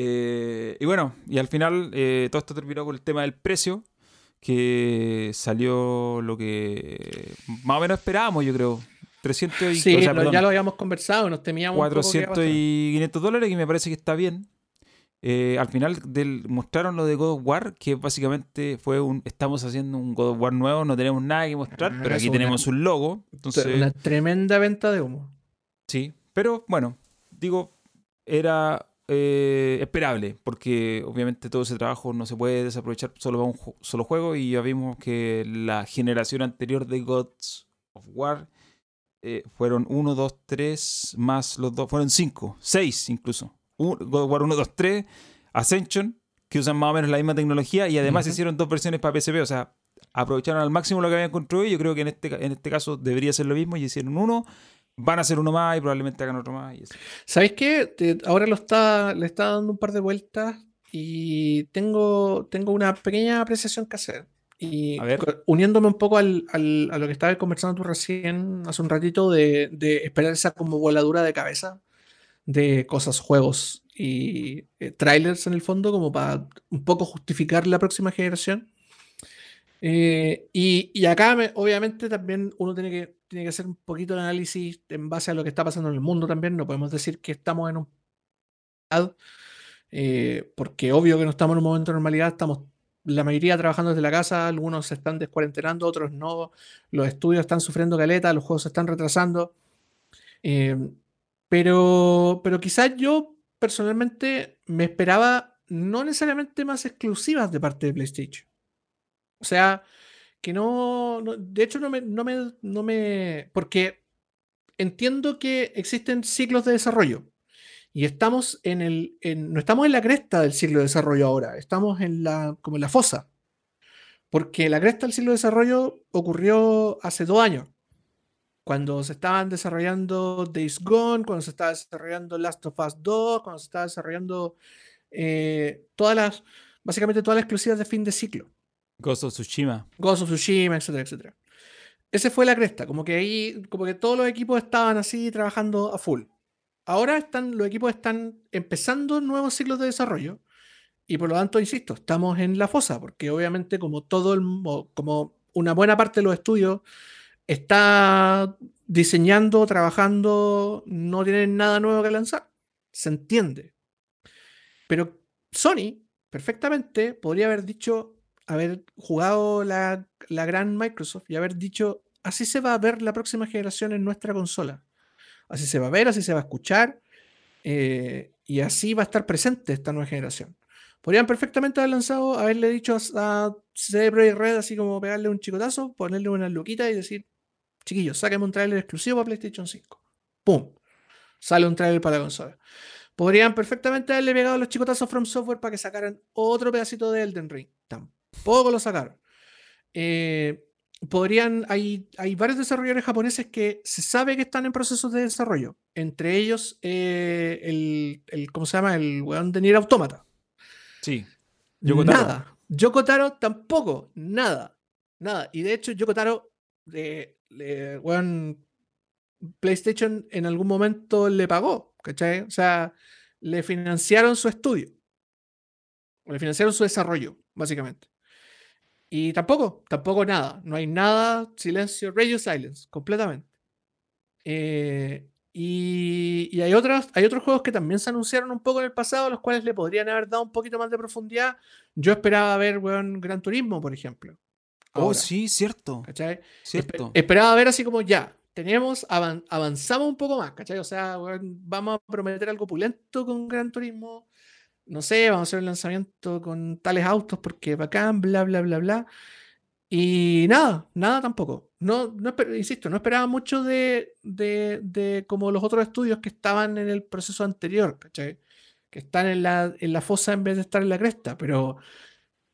Eh, y bueno, y al final eh, todo esto terminó con el tema del precio, que salió lo que más o menos esperábamos, yo creo. 300 y, sí, ya lo habíamos conversado, nos temíamos. 400 y 500 dólares, que me parece que está bien. Eh, al final del, mostraron lo de God of War, que básicamente fue un. Estamos haciendo un God of War nuevo, no tenemos nada que mostrar, ah, pero aquí tenemos un logo. Entonces, una tremenda venta de humo. Sí, pero bueno, digo, era eh, esperable, porque obviamente todo ese trabajo no se puede desaprovechar solo para un solo juego y ya vimos que la generación anterior de Gods of War eh, fueron 1, 2, 3, más los dos, fueron 5, 6 incluso. God of War 1, 2, 3, Ascension, que usan más o menos la misma tecnología y además hicieron dos versiones para PSP, o sea, aprovecharon al máximo lo que habían construido y yo creo que en este, en este caso debería ser lo mismo y hicieron uno van a hacer uno más y probablemente hagan otro más. Y ¿Sabéis qué? ahora lo está, le está dando un par de vueltas y tengo, tengo una pequeña apreciación que hacer. Y uniéndome un poco al, al, a lo que estabas conversando tú recién hace un ratito de, de, esperar esa como voladura de cabeza de cosas, juegos y eh, trailers en el fondo, como para un poco justificar la próxima generación. Eh, y, acá, obviamente, también uno tiene que tiene que hacer un poquito de análisis en base a lo que está pasando en el mundo también. No podemos decir que estamos en un... Eh, porque obvio que no estamos en un momento de normalidad, estamos la mayoría trabajando desde la casa, algunos se están descuarentenando, otros no, los estudios están sufriendo caleta, los juegos se están retrasando. Eh, pero, pero quizás yo personalmente me esperaba no necesariamente más exclusivas de parte de PlayStation. O sea, que no, de hecho no me, no me, no me, porque entiendo que existen ciclos de desarrollo y estamos en el, no estamos en la cresta del ciclo de desarrollo ahora, estamos en la, como en la fosa, porque la cresta del ciclo de desarrollo ocurrió hace dos años, cuando se estaban desarrollando Days Gone, cuando se estaba desarrollando Last of Us 2, cuando se estaba desarrollando eh, todas las, básicamente todas las exclusivas de fin de ciclo. Ghost of Tsushima. Ghost of Tsushima, etcétera, etcétera. Ese fue la cresta, como que ahí, como que todos los equipos estaban así trabajando a full. Ahora están, los equipos están empezando nuevos ciclos de desarrollo y por lo tanto, insisto, estamos en la fosa, porque obviamente como todo el, como una buena parte de los estudios está diseñando, trabajando, no tienen nada nuevo que lanzar. Se entiende. Pero Sony perfectamente podría haber dicho, haber jugado la, gran Microsoft y haber dicho, así se va a ver la próxima generación en nuestra consola. Así se va a ver, así se va a escuchar eh, y así va a estar presente esta nueva generación. Podrían perfectamente haber lanzado, haberle dicho a, Cerebro y Red, así como pegarle un chicotazo, ponerle una luquita y decir, chiquillos, sáquenme un trailer exclusivo para PlayStation 5. ¡Pum! Sale un trailer para la consola. Podrían perfectamente haberle pegado los chicotazos From Software para que sacaran otro pedacito de Elden Ring. Tampoco lo sacaron. Eh, podrían, hay, hay varios desarrolladores japoneses que se sabe que están en procesos de desarrollo. Entre ellos, eh, el, el, ¿cómo se llama? El weón de Nier Automata. Sí. Yokotaro. Nada. Yokotaro tampoco. Nada. Nada. Y de hecho, Yokotaro, de, weón, PlayStation en algún momento le pagó. ¿Cachai? O sea, le financiaron su estudio. Le financiaron su desarrollo, básicamente. Y tampoco, tampoco nada. No hay nada, silencio, radio silence, completamente. Eh, y, hay, otros, hay otros juegos que también se anunciaron un poco en el pasado, los cuales le podrían haber dado un poquito más de profundidad. Yo esperaba ver, weón, Gran Turismo, por ejemplo. oh, sí, cierto. ¿cachai? esperaba ver así como ya, tenemos, avanzamos un poco más, ¿cachai? O sea, vamos a prometer algo pulento con Gran Turismo no sé, vamos a hacer el lanzamiento con tales autos porque bacán, bla, bla, bla, bla. Y nada, nada tampoco. No, no insisto, no esperaba mucho de, de, como los otros estudios que estaban en el proceso anterior, ¿cachai? Que están en la, en la fosa en vez de estar en la cresta, pero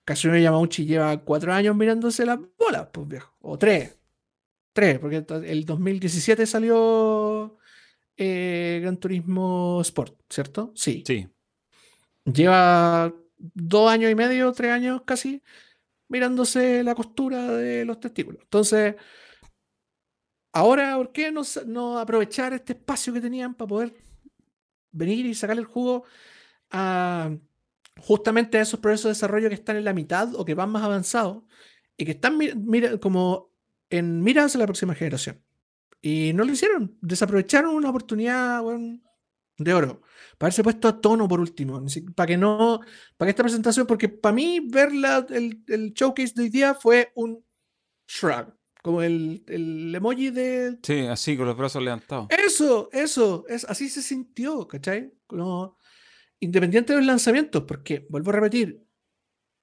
Kazunori Yamauchi lleva cuatro años mirándose las bolas, pues viejo, o tres. Tres, porque el 2017 salió eh, Gran Turismo Sport, ¿cierto? Sí. Sí lleva dos años y medio, tres años casi, mirándose la costura de los testículos. Entonces, ahora, ¿por qué no, aprovechar este espacio que tenían para poder venir y sacarle el jugo a justamente a esos procesos de desarrollo que están en la mitad o que van más avanzados y que están como en miras a la próxima generación? Y no lo hicieron, desaprovecharon una oportunidad de oro para haberse puesto a tono por último, para que no, para que esta presentación, porque para mí ver el, el, showcase de hoy día fue un shrug, como el, el, emoji de... Sí, así, con los brazos levantados. Eso, eso, es, así se sintió, ¿cachai? Como, independiente de los lanzamientos, porque, vuelvo a repetir,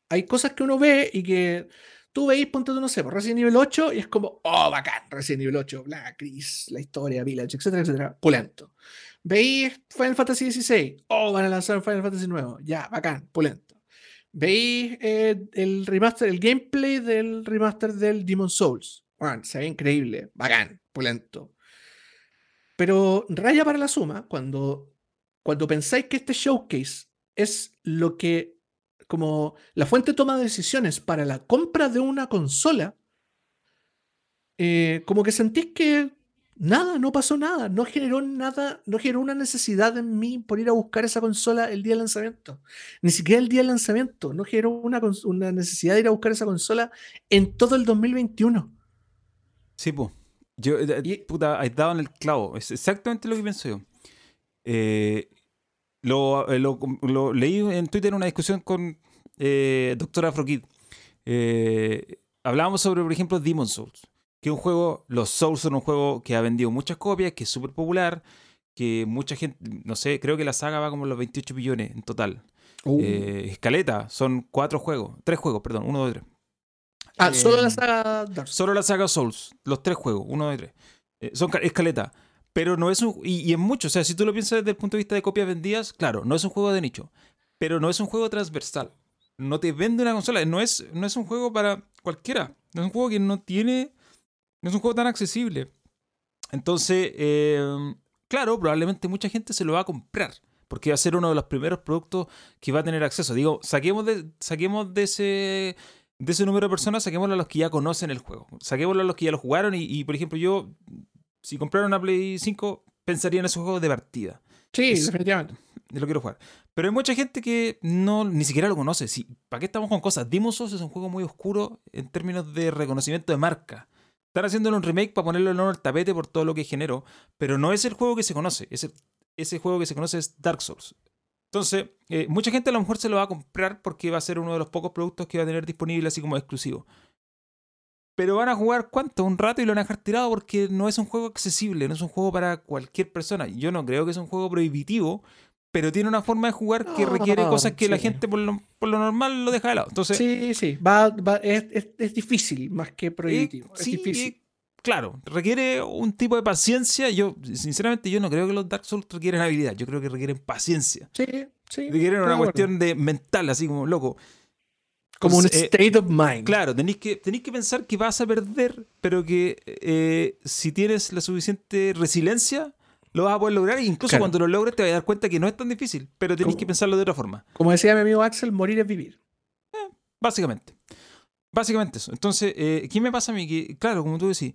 hay cosas que uno ve y que tú veis, ponte no sé, por Resident Evil 8 y es como, oh, bacán, Resident Evil 8, bla, Chris, la historia, Village, etcétera, etcétera, pulento. Veis Final Fantasy XVI. Oh, van a lanzar Final Fantasy nuevo. Ya, bacán, pulento. Veis eh, el remaster, el gameplay del remaster del Demon Souls. Bueno, se ve increíble, bacán, pulento. Pero raya para la suma, cuando, cuando pensáis que este showcase es lo que, como la fuente toma de decisiones para la compra de una consola, eh, como que sentís que Nada, no pasó nada, no generó nada, no generó una necesidad en mí por ir a buscar esa consola el día del lanzamiento. Ni siquiera el día del lanzamiento, no generó una, una necesidad de ir a buscar esa consola en todo el 2021. Sí, pues. Yo, eh, puta, has dado en el clavo. Es exactamente lo que pienso yo. Eh, lo, eh, lo, lo, leí en Twitter una discusión con eh, Doctor Afrokid. hablábamos sobre, por ejemplo, Demon Souls que un juego, los Souls son un juego que ha vendido muchas copias, que es súper popular, que mucha gente, no sé, creo que la saga va como los 28 millones en total. Uh. Eh, escaleta, son cuatro juegos, tres juegos, perdón, uno, dos, tres. Ah, solo la eh, saga Dark Solo la saga Souls, los tres juegos, uno, dos, tres. Eh, son escaleta. Pero no es un. Y, y en mucho, o sea, si tú lo piensas desde el punto de vista de copias vendidas, claro, no es un juego de nicho. Pero no es un juego transversal. No te vende una consola. No es, no es un juego para cualquiera. No es un juego que no tiene no es un juego tan accesible. Entonces, em, claro, probablemente mucha gente se lo va a comprar. Porque va a ser uno de los primeros productos que va a tener acceso. Digo, saquemos de, saquemos de ese de ese número de personas, saquémoslo a los que ya conocen el juego. Saquémoslo a los que ya lo jugaron. Y, por ejemplo, yo, si compraron una Play 5, pensaría en esos juegos de partida. Sí, definitivamente. Lo quiero jugar. Pero hay mucha gente que no ni siquiera lo conoce. ¿Para qué estamos con cosas? Souls es un juego muy oscuro en términos de reconocimiento de marca. Están haciendo un remake para ponerlo en el tapete por todo lo que generó, pero no es el juego que se conoce. Ese, juego que se conoce es Dark Souls. Entonces, eh, mucha gente a lo mejor se lo va a comprar porque va a ser uno de los pocos productos que va a tener disponible así como exclusivo. Pero van a jugar cuánto, un rato y lo van a dejar tirado porque no es un juego accesible, no es un juego para cualquier persona. Yo no creo que es un juego prohibitivo, pero tiene una forma de jugar que requiere cosas que la gente por lo, normal lo deja de lado. Entonces, sí, sí, va, es, es, difícil más que prohibitivo. es difícil. claro, requiere un tipo de paciencia. Yo, sinceramente, yo no creo que los Dark Souls requieren habilidad. Yo creo que requieren paciencia. Sí, sí. Requieren una cuestión de mental, así como loco. Como un eh, state of mind. Claro, tenéis que, tenéis que pensar que vas a perder, pero que eh, si tienes la suficiente resiliencia, lo vas a poder lograr. E incluso Claro. cuando lo logres, te vas a dar cuenta que no es tan difícil, pero tenéis ¿Cómo? que pensarlo de otra forma. Como decía mi amigo Axel, morir es vivir. Básicamente. Básicamente eso. Entonces, eh, ¿qué me pasa a mí? Que, claro, como tú decís,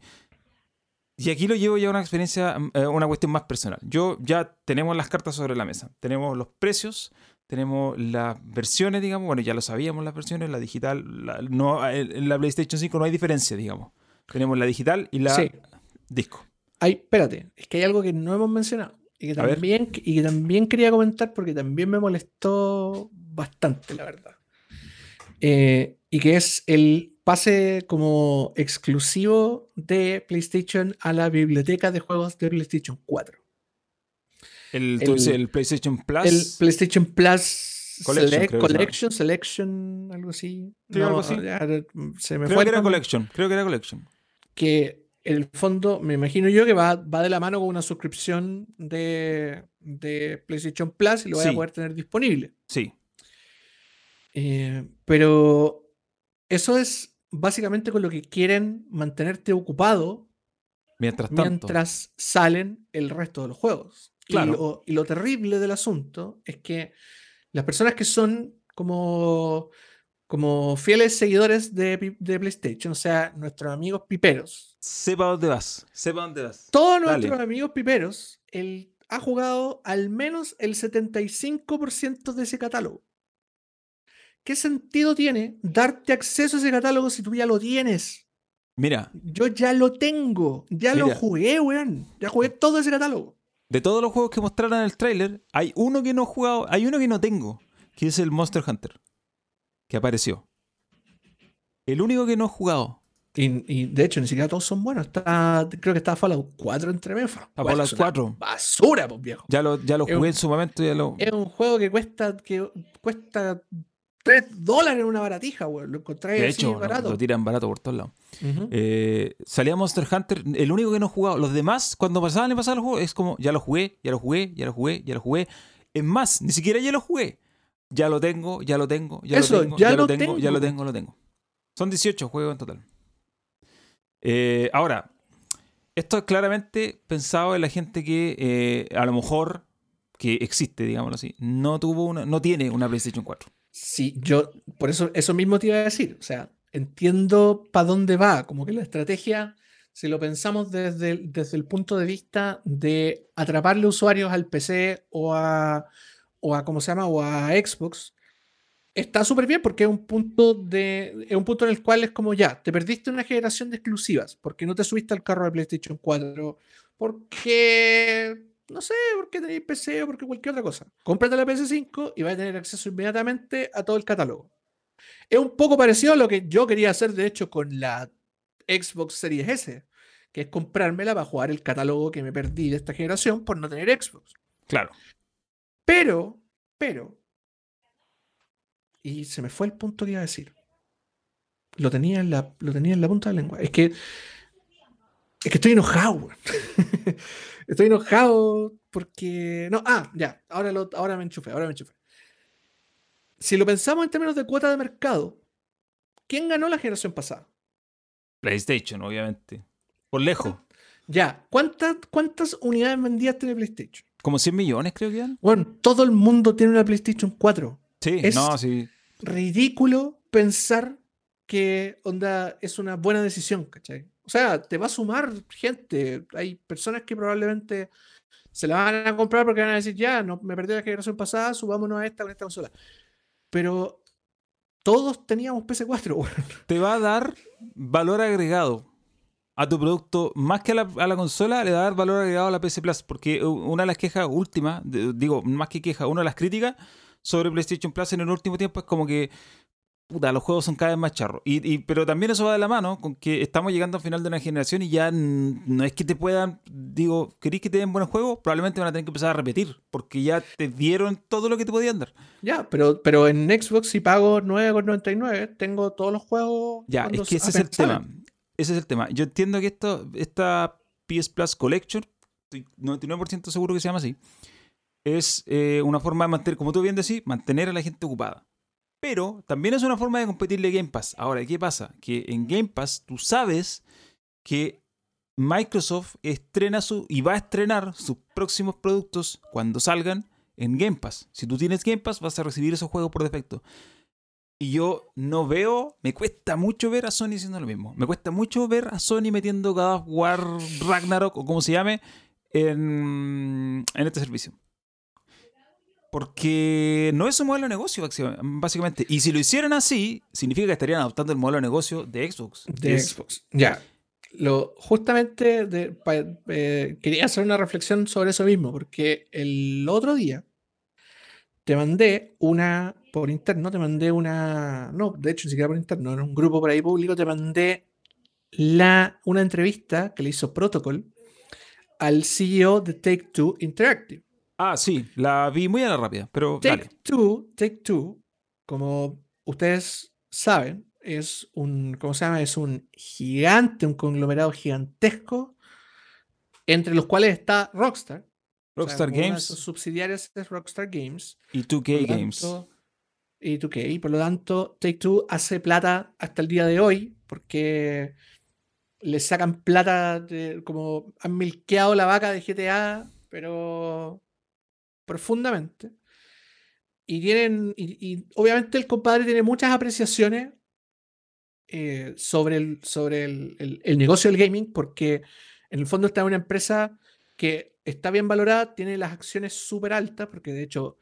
y aquí lo llevo ya a una experiencia, eh, una cuestión más personal. Yo ya tenemos las cartas sobre la mesa. Tenemos los precios, tenemos las versiones, digamos. Bueno, ya lo sabíamos las versiones, la digital. la- no, en en la PlayStation 5 no hay diferencia, digamos. Tenemos la digital y la Sí. disco. Ay, espérate, es que hay algo que no hemos mencionado y que también, y que también quería comentar porque también me molestó bastante, la verdad. Eh, y que es el pase como exclusivo de PlayStation a la biblioteca de juegos de PlayStation 4. El, El- el, el PlayStation Plus. El PlayStation Plus Collection, Select-. Collection, Selection, algo así. Sí, algo así. ya, se me creo fue que era. Collection. Creo que era Collection. que en el fondo me imagino yo que va, va de la mano con una suscripción de, de PlayStation Plus y lo voy a Sí. poder tener disponible. Sí. Eh, pero eso es básicamente con lo que quieren mantenerte ocupado Mientras tanto. mientras salen el resto de los juegos. Claro. Y, lo, y lo terrible del asunto es que las personas que son como, como fieles seguidores de, de PlayStation, o sea, nuestros amigos piperos, Sepa dónde vas. Sepa dónde vas. todos Dale. nuestros amigos piperos, él ha jugado al menos el 75% de ese catálogo. ¿Qué sentido tiene darte acceso a ese catálogo si tú ya lo tienes? Mira, Yo ya lo tengo, ya lo jugué, weón. Ya jugué todo ese catálogo. de todos los juegos que mostraron en el tráiler, hay uno que no he jugado, hay uno que no tengo, que es el Monster Hunter, que apareció. El único que no he jugado. Y, y, de hecho, ni siquiera todos son buenos. Está, creo que está Fallout 4 entre medio. Fallout 4. Basura, pues viejo. Ya lo, ya lo jugué un- en su momento, ya lo... Es un juego que cuesta, que cuesta 3 dólares en una baratija, weón. Lo encontráis De hecho, barato. lo tiran barato por todos lados. Eh, salía Monster Hunter, el único que no he jugado. Los demás, cuando pasaban y pasaban los juegos, es como, ya lo jugué, ya lo jugué, ya lo jugué, ya lo jugué. Es más, ni siquiera ya lo jugué. Ya lo tengo, ya lo tengo, ya Eso, lo tengo, ya ya, lo tengo, ya lo tengo. lo tengo. Son 18 juegos en total. Eh, ahora, esto es claramente pensado en la gente que eh, a lo mejor, que existe, digámoslo así, no tuvo una, no tiene una PlayStation 4. Sí, yo, por eso, eso mismo te iba a decir. O sea, entiendo para dónde va. Como que la estrategia, si lo pensamos desde, desde el punto de vista de atraparle usuarios al PC o a, o a ¿cómo se llama? O a Xbox, está súper bien porque es un punto de, es un punto en el cual es como ya, te perdiste una generación de exclusivas porque no te subiste al carro de PlayStation 4, porque no sé, porque tenéis PC o porque cualquier otra cosa. Cómprate la PS5 y vas a tener acceso inmediatamente a todo el catálogo. Es un poco parecido a lo que yo quería hacer, de hecho, con la Xbox Series S, que es comprármela para jugar el catálogo que me perdí de esta generación por no tener Xbox. Claro. Pero, pero, y se me fue el punto que iba a decir. Lo tenía en la, lo tenía en la punta de la lengua. Es que, es que estoy enojado. weón. estoy enojado porque, no, ah, ya, ahora, lo, ahora me enchufé, ahora me enchufé. Si lo pensamos en términos de cuota de mercado, ¿quién ganó la generación pasada? PlayStation, obviamente. Por lejos. Ya, ¿cuántas, cuántas unidades vendidas tiene PlayStation? Como 100 millones, creo que eran. Bueno, todo el mundo tiene una PlayStation 4. Sí, Es- no, sí. ridículo pensar que onda es una buena decisión, ¿cachai? O sea, te va a sumar gente. Hay personas que probablemente se la van a comprar porque van a decir, ya, no, me perdí la generación pasada, subámonos a esta con esta consola. Pero todos teníamos PS4, weón. Te va a dar valor agregado a tu producto, más que a la, a la consola, le va a dar valor agregado a la PC Plus. Porque una de las quejas últimas, digo, más que queja, una de las críticas sobre PlayStation Plus en el último tiempo es como que. Puta, los juegos son cada vez más charros. Y, y- pero también eso va de la mano con que estamos llegando al final de una generación y ya no es que te puedan, digo, ¿queréis que te den buenos juegos? Probablemente van a tener que empezar a repetir, porque ya te dieron todo lo que te podían dar. Ya, pero, pero en Xbox si pago 9,99, tengo todos los juegos. Ya, es que ese es el tema. Ese es el tema. Yo entiendo que esto, esta PS Plus Collection, estoy 99% seguro que se llama así, es eh, una forma de mantener, como tú bien decís, mantener a la gente ocupada. Pero también es una forma de competirle a Game Pass. Ahora, ¿qué pasa? Que en Game Pass tú sabes que Microsoft estrena su y va a estrenar sus próximos productos cuando salgan en Game Pass. Si tú tienes Game Pass, vas a recibir esos juegos por defecto. Y yo no veo, me cuesta mucho ver a Sony haciendo lo mismo. Me cuesta mucho ver a Sony metiendo God of War Ragnarok o como se llame en, en este servicio. Porque no es un modelo de negocio, básicamente. Y si lo hicieran así, significa que estarían adoptando el modelo de negocio de Xbox. De Xbox, ya. Lo, justamente eh, quería hacer una reflexión sobre eso mismo, porque el otro día te mandé una, por interno, te mandé una, no, de hecho ni siquiera por interno, en un grupo por ahí público, te mandé la, una entrevista que le hizo Protocol al CEO de Take Two Interactive. Ah, sí, la vi muy a la rápida, pero. Take Two, Take Two, como ustedes saben, es un, ¿cómo se llama? Es un gigante, un conglomerado gigantesco, entre los cuales está Rockstar. Rockstar Games. Sus subsidiarias es Rockstar Games. Y 2K Games. y 2K. Y por lo tanto, Take Two hace plata hasta el día de hoy, porque le sacan plata, de, como han milqueado la vaca de GTA, pero profundamente. Y tienen, y, obviamente el compadre tiene muchas apreciaciones eh, sobre, el, sobre el, el, negocio del gaming, porque en el fondo está una empresa que está bien valorada, tiene las acciones súper altas, porque de hecho,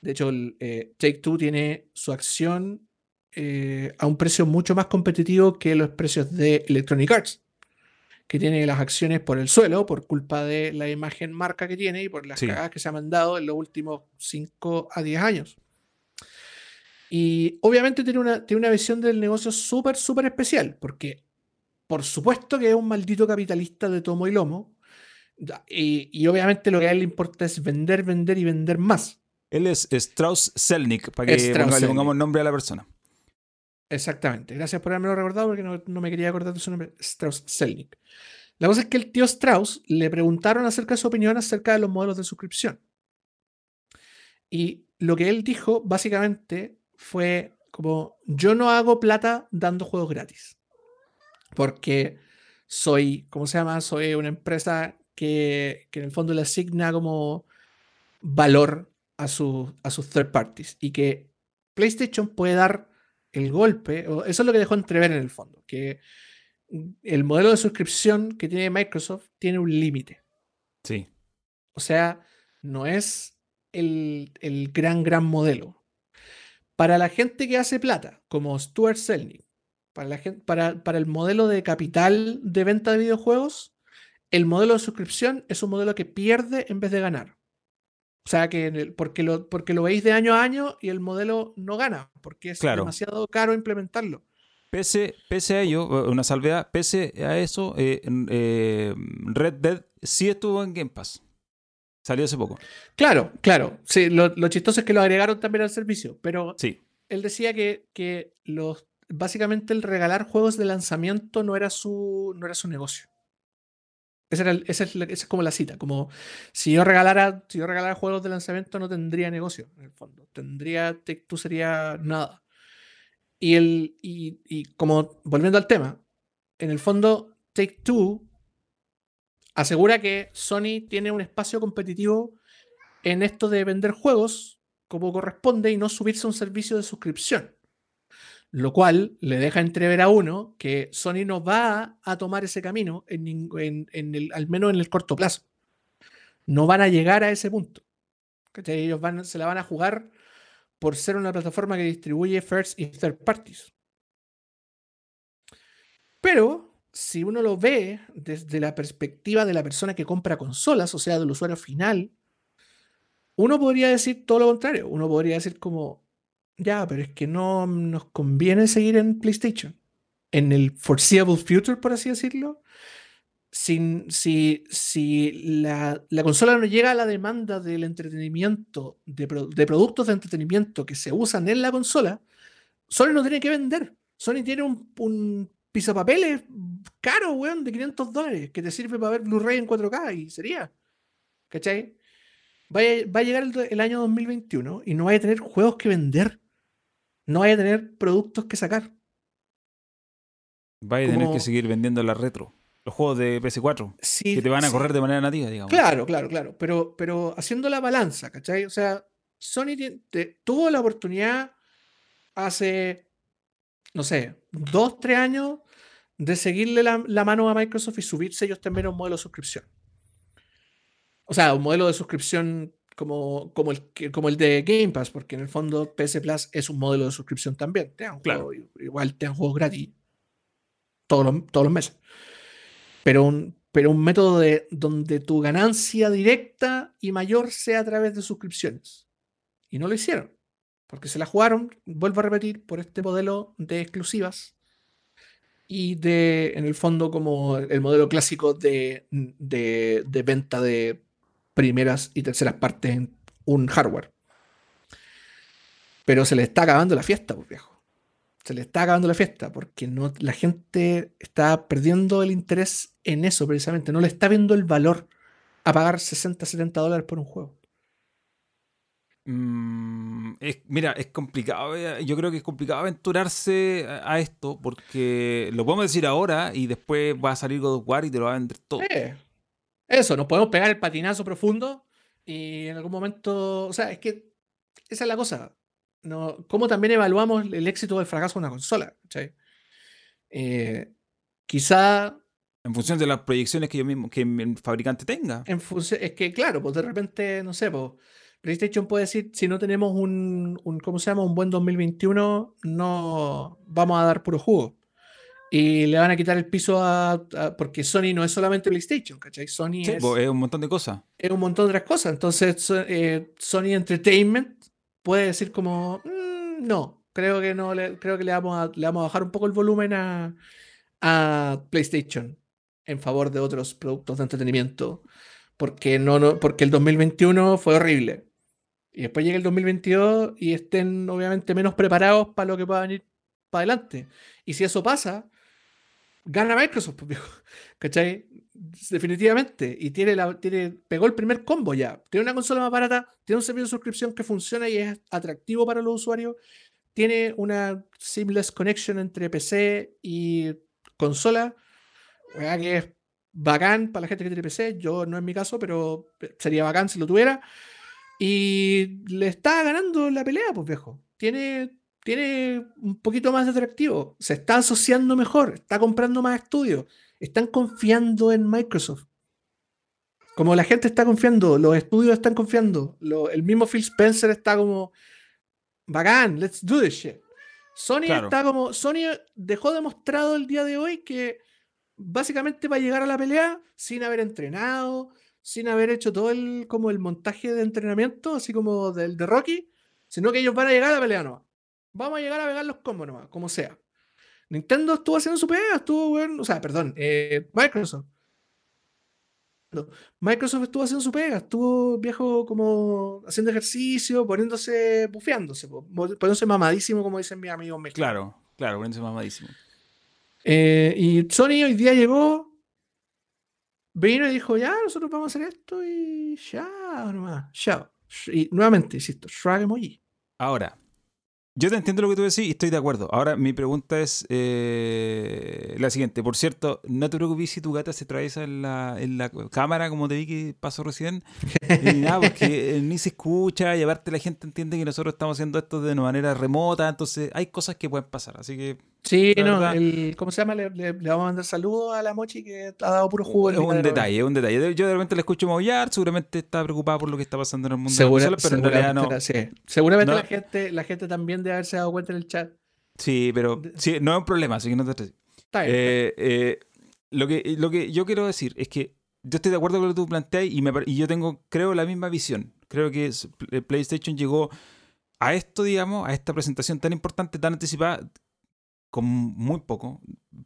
de hecho eh, Take Two tiene su acción eh, a un precio mucho más competitivo que los precios de Electronic Arts que tiene las acciones por el suelo por culpa de la imagen marca que tiene y por las cagadas que se han mandado en los últimos 5 a 10 años. Y obviamente tiene una, tiene una visión del negocio súper, súper especial, porque por supuesto que es un maldito capitalista de tomo y lomo, y, obviamente lo que a él le importa es vender, vender y vender más. Él es Strauss Selnick, para que le pongamos nombre a la persona. Exactamente. Gracias por haberme recordado porque no, me quería acordar de su nombre. Strauss Selnick. La cosa es que el tío Strauss le preguntaron acerca de su opinión acerca de los modelos de suscripción. Y lo que él dijo básicamente fue como, yo no hago plata dando juegos gratis. Porque soy, ¿cómo se llama? Soy una empresa que, en el fondo le asigna como valor a, a sus third parties. Y que PlayStation puede dar el golpe, eso es lo que dejó entrever en el fondo, que el modelo de suscripción que tiene Microsoft tiene un límite. Sí. O sea, no es el, gran, gran modelo. Para la gente que hace plata, como Stuart Selnick, para, la gente, para, para el modelo de capital de venta de videojuegos, el modelo de suscripción es un modelo que pierde en vez de ganar. O sea, que porque, lo, porque lo veis de año a año y el modelo no gana, porque es demasiado caro implementarlo. Pese, pese a ello, una salvedad, pese a eso, eh, eh, Red Dead sí estuvo en Game Pass. Salió hace poco. Claro, claro. Sí, lo, chistoso es que lo agregaron también al servicio, pero sí. él decía que, que los, básicamente el regalar juegos de lanzamiento no era su, no era su negocio. Esa, es, como la cita, como si yo regalara, si yo regalara juegos de lanzamiento no tendría negocio, en el fondo. Tendría, tú sería nada. Y, el, y, como volviendo al tema, en el fondo Take Two asegura que Sony tiene un espacio competitivo en esto de vender juegos como corresponde y no subirse a un servicio de suscripción. Lo cual le deja entrever a uno que Sony no va a tomar ese camino, en, el, al menos en el corto plazo. No van a llegar a ese punto. Ellos van, se la van a jugar por ser una plataforma que distribuye first y third parties. Pero si uno lo ve desde la perspectiva de la persona que compra consolas, o sea, del usuario final, uno podría decir todo lo contrario. Uno podría decir como, ya, pero es que no nos conviene seguir en PlayStation. En el foreseeable future, por así decirlo. Si, si, si la, consola no llega a la demanda del entretenimiento, de, productos de entretenimiento que se usan en la consola, Sony no tiene que vender. Sony tiene un, pisapapeles caro, weón, de 500 dólares, que te sirve para ver Blu-ray en 4K y sería. ¿Cachai? Va a, va a llegar el, el, año 2021 y no vaya a tener juegos que vender. No vaya a tener productos que sacar. Vaya a tener que seguir vendiendo la retro. Los juegos de PS4. que te van a correr de manera nativa, digamos. Claro, claro, claro. Pero, pero haciendo la balanza, ¿cachai? O sea, Sony tuvo la oportunidad hace, no sé, dos, tres años de seguirle la, la, mano a Microsoft y subirse ellos también a un modelo de suscripción. O sea, un modelo de suscripción como, como, el, como el de Game Pass, porque en el fondo PS Plus es un modelo de suscripción también. Te dan claro. igual te dan juegos gratis todos los, todos los meses. Pero un, pero un método de, donde tu ganancia directa y mayor sea a través de suscripciones. Y no lo hicieron, porque se la jugaron, vuelvo a repetir, por este modelo de exclusivas y de, en el fondo, como el modelo clásico de, de, de venta de primeras y terceras partes en un hardware. Pero se le está acabando la fiesta, pues viejo. Se le está acabando la fiesta porque no, la gente está perdiendo el interés en eso precisamente. No le está viendo el valor a pagar 60, 70 dólares por un juego. Mm, es, mira, es complicado. Eh, yo creo que es complicado aventurarse a esto porque lo podemos decir ahora y después va a salir God of War y te lo va a vender todo. Eso, nos podemos pegar el patinazo profundo y en algún momento. O sea, es que esa es la cosa. No, ¿Cómo también evaluamos el éxito o el fracaso de una consola? Eh, quizá. En función de las proyecciones que yo mismo, que el fabricante tenga. En es que, claro, pues de repente, no sé, pues PlayStation puede decir, si no tenemos un, un, ¿cómo se llama? Un buen 2021, no vamos a dar puro jugo. Y le van a quitar el piso a, porque Sony no es solamente PlayStation, ¿cachai? Sony es, es, un montón de cosas. Es un montón de otras cosas. Entonces, eh, Sony Entertainment puede decir como, mm, no, creo que no, le, creo que le vamos, a, le vamos a bajar un poco el volumen a, a PlayStation en favor de otros productos de entretenimiento. Porque, no, no, porque el 2021 fue horrible. Y después llega el 2022 y estén obviamente menos preparados para lo que pueda venir para adelante. Y si eso pasa, gana Microsoft, pues, ¿cachai? Definitivamente. Y tiene la, tiene, pegó el primer combo ya. Tiene una consola más barata, tiene un servicio de suscripción que funciona y es atractivo para los usuarios. Tiene una seamless connection entre PC y consola. Que es bacán para la gente que tiene PC. Yo no es mi caso, pero sería bacán si lo tuviera. Y le está ganando la pelea, pues viejo. Tiene, tiene un poquito más de atractivo. Se está asociando mejor, está comprando más estudios. Están confiando en Microsoft. Como la gente está confiando, los estudios están confiando. Lo, el mismo Phil Spencer está como, bacán, let's do this shit. Sony está como, Sony dejó demostrado el día de hoy que básicamente va a llegar a la pelea sin haber entrenado, sin haber hecho todo el, como el montaje de entrenamiento, así como del de Rocky, sino que ellos van a llegar a la pelea nomás. Vamos a llegar a pegar los combos nomás, como sea. Nintendo estuvo haciendo su pega, estuvo bueno, o sea, perdón, eh, Microsoft. Microsoft estuvo haciendo su pega, estuvo viejo como haciendo ejercicio, poniéndose, bufeándose, poniéndose mamadísimo, como dicen mis amigos mexicanos. Claro, claro, poniéndose mamadísimo. Eh, y Sony hoy día llegó, vino y dijo, ya, nosotros vamos a hacer esto y ya, nomás, ya. Y nuevamente, insisto, shrug emoji. Ahora, yo te entiendo lo que tú decís y estoy de acuerdo. Ahora, mi pregunta es eh, la siguiente. Por cierto, no te preocupes si tu gata se atraviesa en la, en la cámara, como te vi que pasó recién. ni nada, porque eh, ni se escucha y aparte la gente entiende que nosotros estamos haciendo esto de una manera remota. Entonces, hay cosas que pueden pasar. Así que Sí, no, el, ¿cómo se llama? Le, vamos a mandar saludos a la Mochi que ha dado puro jugo. Es un detalle, es un detalle. Yo de repente le escucho maullar, seguramente está preocupada por lo que está pasando en el mundo Segura, pero en realidad no. Seguramente la, gente, la gente también debe haberse dado cuenta en el chat. Sí, pero sí, no es un problema, así que no te Está bien, eh, eh, lo, que, lo que yo quiero decir es que yo estoy de acuerdo con lo que tú planteas y, me, y yo tengo, creo, la misma visión. Creo que PlayStation llegó a esto, digamos, a esta presentación tan importante, tan anticipada, con muy poco,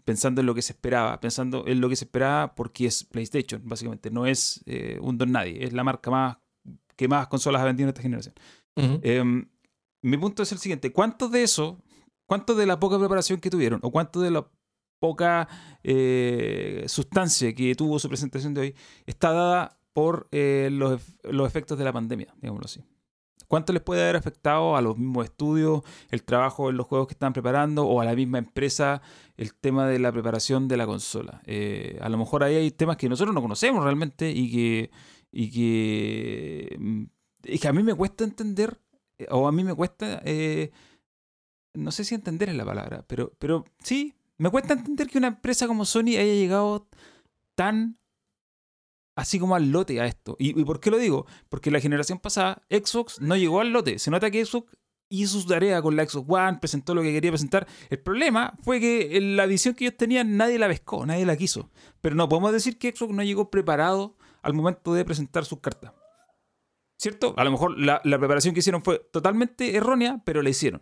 pensando en lo que se esperaba, pensando en lo que se esperaba porque es PlayStation, básicamente, no es eh, un don nadie, es la marca más que más consolas ha vendido en esta generación. Em, mi punto es el siguiente, ¿cuánto de eso, cuánto de la poca preparación que tuvieron, o cuánto de la poca eh, sustancia que tuvo su presentación de hoy está dada por eh, los, los efectos de la pandemia, digámoslo así. ¿Cuánto les puede haber afectado a los mismos estudios, el trabajo en los juegos que están preparando o a la misma empresa el tema de la preparación de la consola? Eh, a lo mejor ahí hay temas que nosotros no conocemos realmente y que, y que, mm, y que a mí me cuesta entender, eh, o a mí me cuesta, eh, no sé si entender es la palabra, pero, pero sí, me cuesta entender que una empresa como Sony haya llegado tan así como al lote a esto. ¿Y, por qué lo digo? Porque la generación pasada, Xbox no llegó al lote. Se nota que Xbox hizo su tarea con la Xbox One, presentó lo que quería presentar. El problema fue que la visión que ellos tenían nadie la pescó, nadie la quiso. Pero no podemos decir que Xbox no llegó preparado al momento de presentar sus cartas. ¿Cierto? A lo mejor la, la preparación que hicieron fue totalmente errónea, pero la hicieron.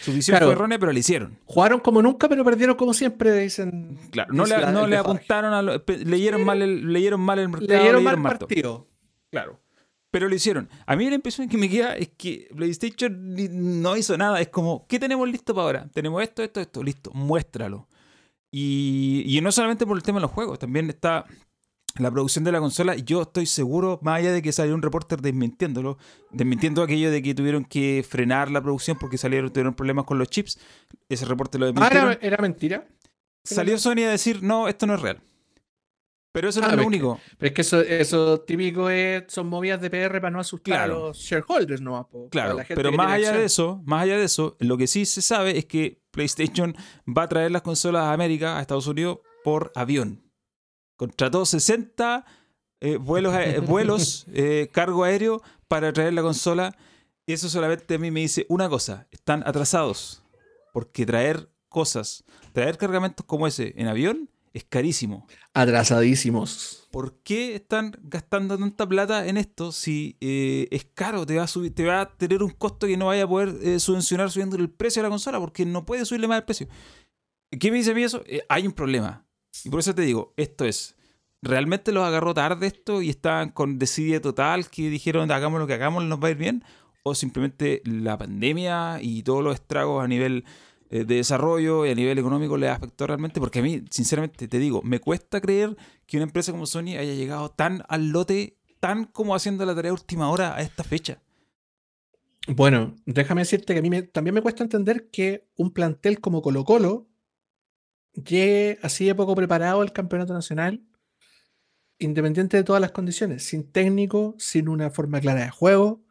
Su visión fue errónea, pero la hicieron. Jugaron como nunca, pero perdieron como siempre, dicen. Claro, no, le, apuntaron a leyeron mal el, leyeron mal el mercado. Leyeron, mal el partido. Claro. Pero lo hicieron. A mí la impresión que me queda es que PlayStation no hizo nada. Es como, ¿qué tenemos listo para ahora? Tenemos esto, esto, esto, listo, muéstralo. Y, y no solamente por el tema de los juegos, también está la producción de la consola, yo estoy seguro, más allá de que salió un reporter desmintiéndolo, desmintiendo aquello de que tuvieron que frenar la producción porque salieron, tuvieron problemas con los chips, ese reporte lo desmintieron. Ah, ¿era, mentira? Salió Sony a decir, no, esto no es real. Pero eso no es ah, lo único. pero es que eso, eso típico es, son movidas de PR para no asustar a los shareholders, ¿no? claro, pero más allá de eso, más allá de eso, lo que sí se sabe es que PlayStation va a traer las consolas a América, a Estados Unidos, por avión. Contrató 60 eh, vuelos, eh, vuelos eh, cargo aéreo para traer la consola. Y eso solamente a mí me dice una cosa, están atrasados. Porque traer cosas, traer cargamentos como ese en avión es carísimo. Atrasadísimos. ¿Por qué están gastando tanta plata en esto si es caro? Te va, a subir, te va a tener un costo que no vaya a poder subvencionar subiendo el precio de la consola porque no puede subirle más el precio. ¿Qué me dice a mí eso? hay un problema. Y por eso te digo, esto es, ¿realmente los agarró tarde esto y estaban con desidia total que dijeron hagamos lo que hagamos, nos va a ir bien? ¿O simplemente la pandemia y todos los estragos a nivel eh, de desarrollo y a nivel económico le afectó realmente? Porque a mí, sinceramente, te digo, me cuesta creer que una empresa como Sony haya llegado tan al lote, tan como haciendo la tarea última hora a esta fecha. Bueno, déjame decirte que a mí también me cuesta entender que un plantel como Colo Colo llegue así de poco preparado al campeonato nacional, independiente de todas las condiciones, sin técnico, sin una forma clara de juego,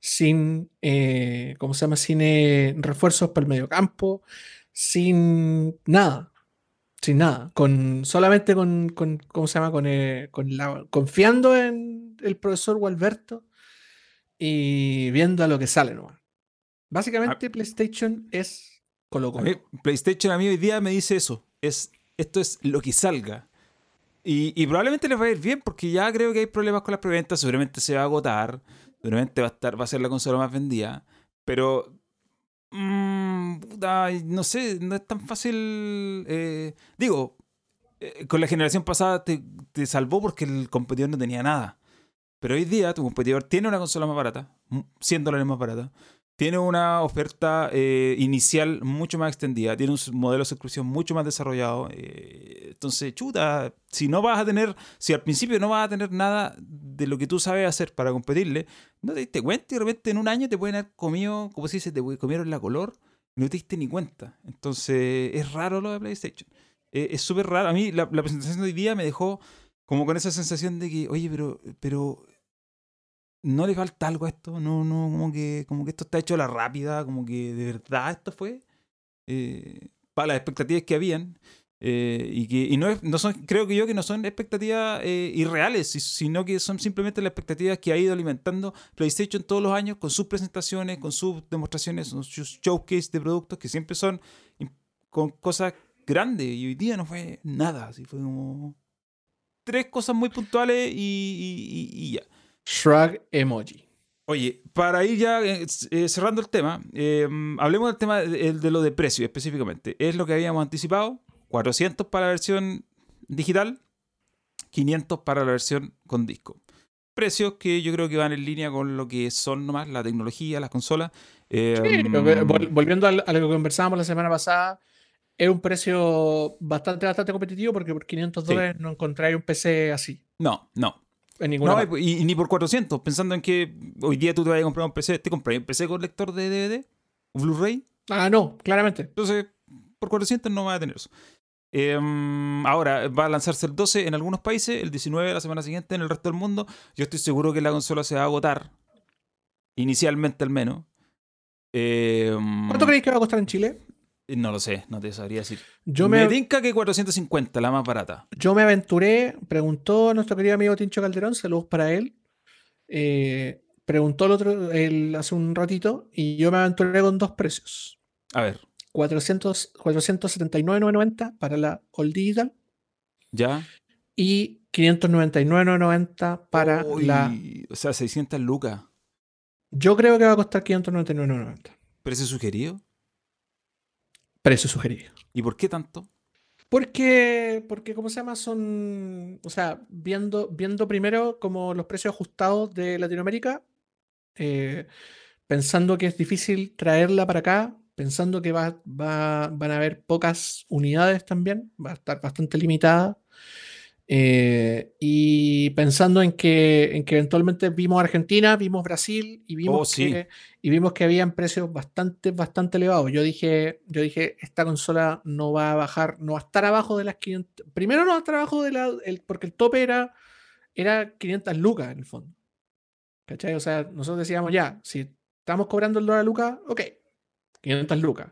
sin, eh, ¿cómo se llama? Sin eh, refuerzos para el medio campo, sin nada, sin nada, con, solamente con, ¿cómo se llama? Con, eh, con la, confiando en el profesor Gualberto y viendo a lo que sale, ¿no? Básicamente, ah. PlayStation es PlayStation a mí hoy día me dice eso. Es, esto es lo que salga. Y, probablemente les va a ir bien porque ya creo que hay problemas con las preventas. Seguramente se va a agotar. Seguramente va a, estar, va a ser la consola más vendida. Pero mm, no sé, no es tan fácil. Eh, digo, eh, con la generación pasada te, te, salvó porque el competidor no tenía nada. Pero hoy día tu competidor tiene una consola más barata, 100 dólares más barata, tiene una oferta eh, inicial mucho más extendida, tiene un modelo de suscripción mucho más desarrollado. Eh, entonces, chuta, si no vas a tener, si al principio no vas a tener nada de lo que tú sabes hacer para competirle, no te diste cuenta y de repente en un año te pueden haber comido, como se te comieron la color, no te diste ni cuenta. Entonces, es raro lo de PlayStation. Eh, es súper raro. A mí la, la presentación de hoy día me dejó como con esa sensación de que, oye, pero, pero no le falta algo a esto, no, no, como que, como que esto está hecho a la rápida, como que de verdad esto fue eh, para las expectativas que habían. Eh, y que y no, no son, creo que yo que no son expectativas eh, irreales, sino que son simplemente las expectativas que ha ido alimentando PlayStation todos los años con sus presentaciones, con sus demostraciones, con sus showcase de productos que siempre son con cosas grandes. Y hoy día no fue nada, así fue como tres cosas muy puntuales y ya. Shrug emoji. Oye, para ir ya eh, eh, cerrando el tema, em, hablemos del tema de, lo de precio específicamente. Es lo que habíamos anticipado, 400 para la versión digital, 500 para la versión con disco. Precios que yo creo que van en línea con lo que son nomás la tecnología, las consolas. Em, volviendo a, lo que conversábamos la semana pasada, es un precio bastante, bastante competitivo porque por 500 Sí. dólares no encontráis un PC así. No, no. En ninguna No, y, y ni por 400. Pensando en que hoy día tú te vas a comprar un PC. ¿Te compras un PC con lector de DVD? ¿O Blu-ray? Ah, no, claramente. Entonces, por 400 no va a tener eso. Em, ahora, va a lanzarse el 12 en algunos países, el 19 la semana siguiente en el resto del mundo. Yo estoy seguro que la consola se va a agotar. Inicialmente al menos. Em, ¿Cuánto creéis que va a costar en Chile? No lo sé, no te sabría decir. Yo me me, tinca que 450, la más barata. yo me aventuré, preguntó nuestro querido amigo Tincho Calderón, saludos para él. eh, preguntó el otro el, hace un ratito y yo me aventuré con dos precios. A ver, 400 479,990 para la All Digital ¿ya? y 599,990 para Uy, la. O sea, 600 lucas. Yo creo que va a costar 599,990. ¿Precio sugerido? Precio sugerido. ¿Y por qué tanto? Porque, porque, ¿cómo se llama? Son, o sea, viendo, viendo primero como los precios ajustados de Latinoamérica, eh, pensando que es difícil traerla para acá, pensando que va, va- van a haber pocas unidades también, va a estar bastante limitada, eh, y pensando en que, en que eventualmente vimos Argentina, vimos Brasil y vimos, Oh, sí. que, y vimos que habían precios bastante, bastante elevados. Yo dije, yo dije, esta consola no va a bajar, no va a estar abajo de las 500. Primero no va a estar abajo de la, el- porque el tope era, era 500 lucas en el fondo. ¿Cachai? O sea, nosotros decíamos ya, si estamos cobrando el dólar a lucas, ok, 500 lucas.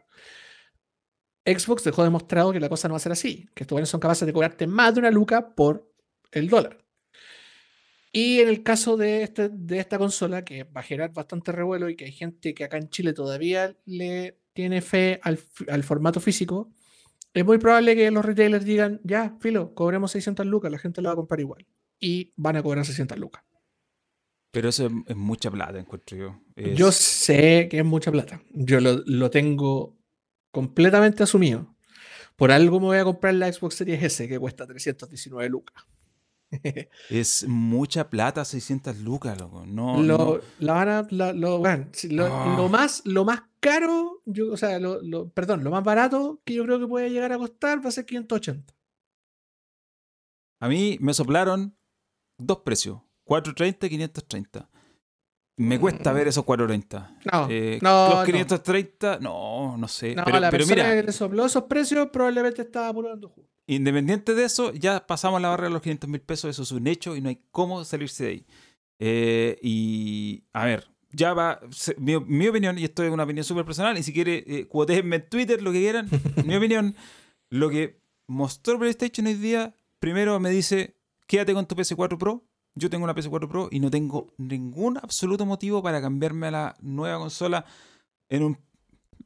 Xbox dejó demostrado que la cosa no va a ser así, que estos son capaces de cobrarte más de una luca por el dólar. Y en el caso de, este, de esta consola, que va a generar bastante revuelo y que hay gente que acá en Chile todavía le tiene fe al, al formato físico, es muy probable que los retailers digan, ya, filo, cobremos 600 lucas, la gente la va a comprar igual. Y van a cobrar 600 lucas. Pero eso es, es mucha plata, encuentro yo. Es- Yo sé que es mucha plata. Yo lo, lo tengo completamente asumido. Por algo me voy a comprar la Xbox Series S, que cuesta 319 lucas. Es mucha plata, 600 lucas, loco. No, lo, no. la van a- la- lo, bueno, sí, lo- lo más, lo más caro, yo, o sea, lo, lo- perdón, lo más barato que yo creo que puede llegar a costar va a ser 580. A mí me soplaron dos precios, 430 y 530. Me cuesta Mm. ver esos 430. No, Eh, no, los no. 530, no, no sé. No, pero la pero mira, que te sopló esos precios probablemente estaba apurando jugo. independiente de eso, ya pasamos la barrera de los 500 mil pesos, eso es un hecho y no hay cómo salirse de ahí. Eh, y a ver, ya va, se- mi, mi opinión, y esto es una opinión súper personal, y si quiere, eh, cuotéenme en Twitter, lo que quieran, mi opinión, lo que mostró PlayStation hoy día, primero me dice, quédate con tu PS4 Pro, yo tengo una PS4 Pro y no tengo ningún absoluto motivo para cambiarme a la nueva consola en un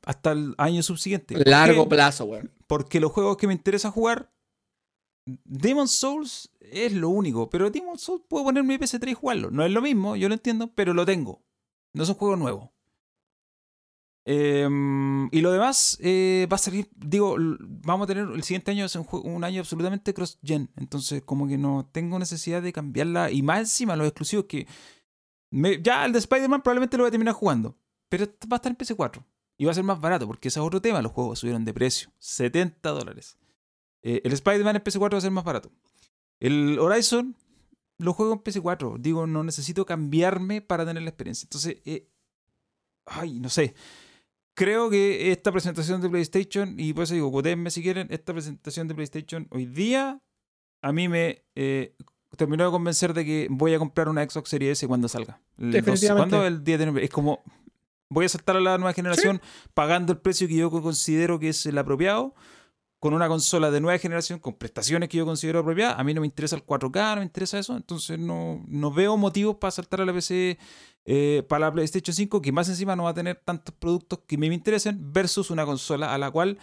hasta el año subsiguiente. ¿Por Largo plazo, weón. Porque los juegos que me interesa jugar, Demon Souls es lo único. Pero Demon Souls puedo poner mi PS3 y jugarlo. No es lo mismo, yo lo entiendo, pero lo tengo. No es un juego nuevo. Em, y lo demás eh, va a salir, digo, vamos a tener el siguiente año es un, un año absolutamente cross-gen. Entonces, como que no tengo necesidad de cambiarla. Y más encima, los exclusivos que. ya el de Spider-Man probablemente lo voy a terminar jugando. Pero va a estar en PS4. Y va a ser más barato, porque ese es otro tema. Los juegos subieron de precio. 70 dólares. Eh, el Spider-Man en PS4 va a ser más barato. El Horizon lo juego en PS4. Digo, no necesito cambiarme para tener la experiencia. Entonces, eh, ay, no sé. Creo que esta presentación de PlayStation, y por eso digo, votenme si quieren, esta presentación de PlayStation hoy día a mí me eh, terminó de convencer de que voy a comprar una Xbox Series S cuando salga. El 12. Definitivamente. ¿Cuándo? El 10 de noviembre. Es como, voy a saltar a la nueva generación pagando el precio que yo considero que es el apropiado, con una consola de nueva generación, con prestaciones que yo considero apropiadas. A mí no me interesa el 4K, no me interesa eso, entonces no, no veo motivos para saltar a la PC, eh, para la PlayStation 5, que más encima no va a tener tantos productos que me interesen, versus una consola a la cual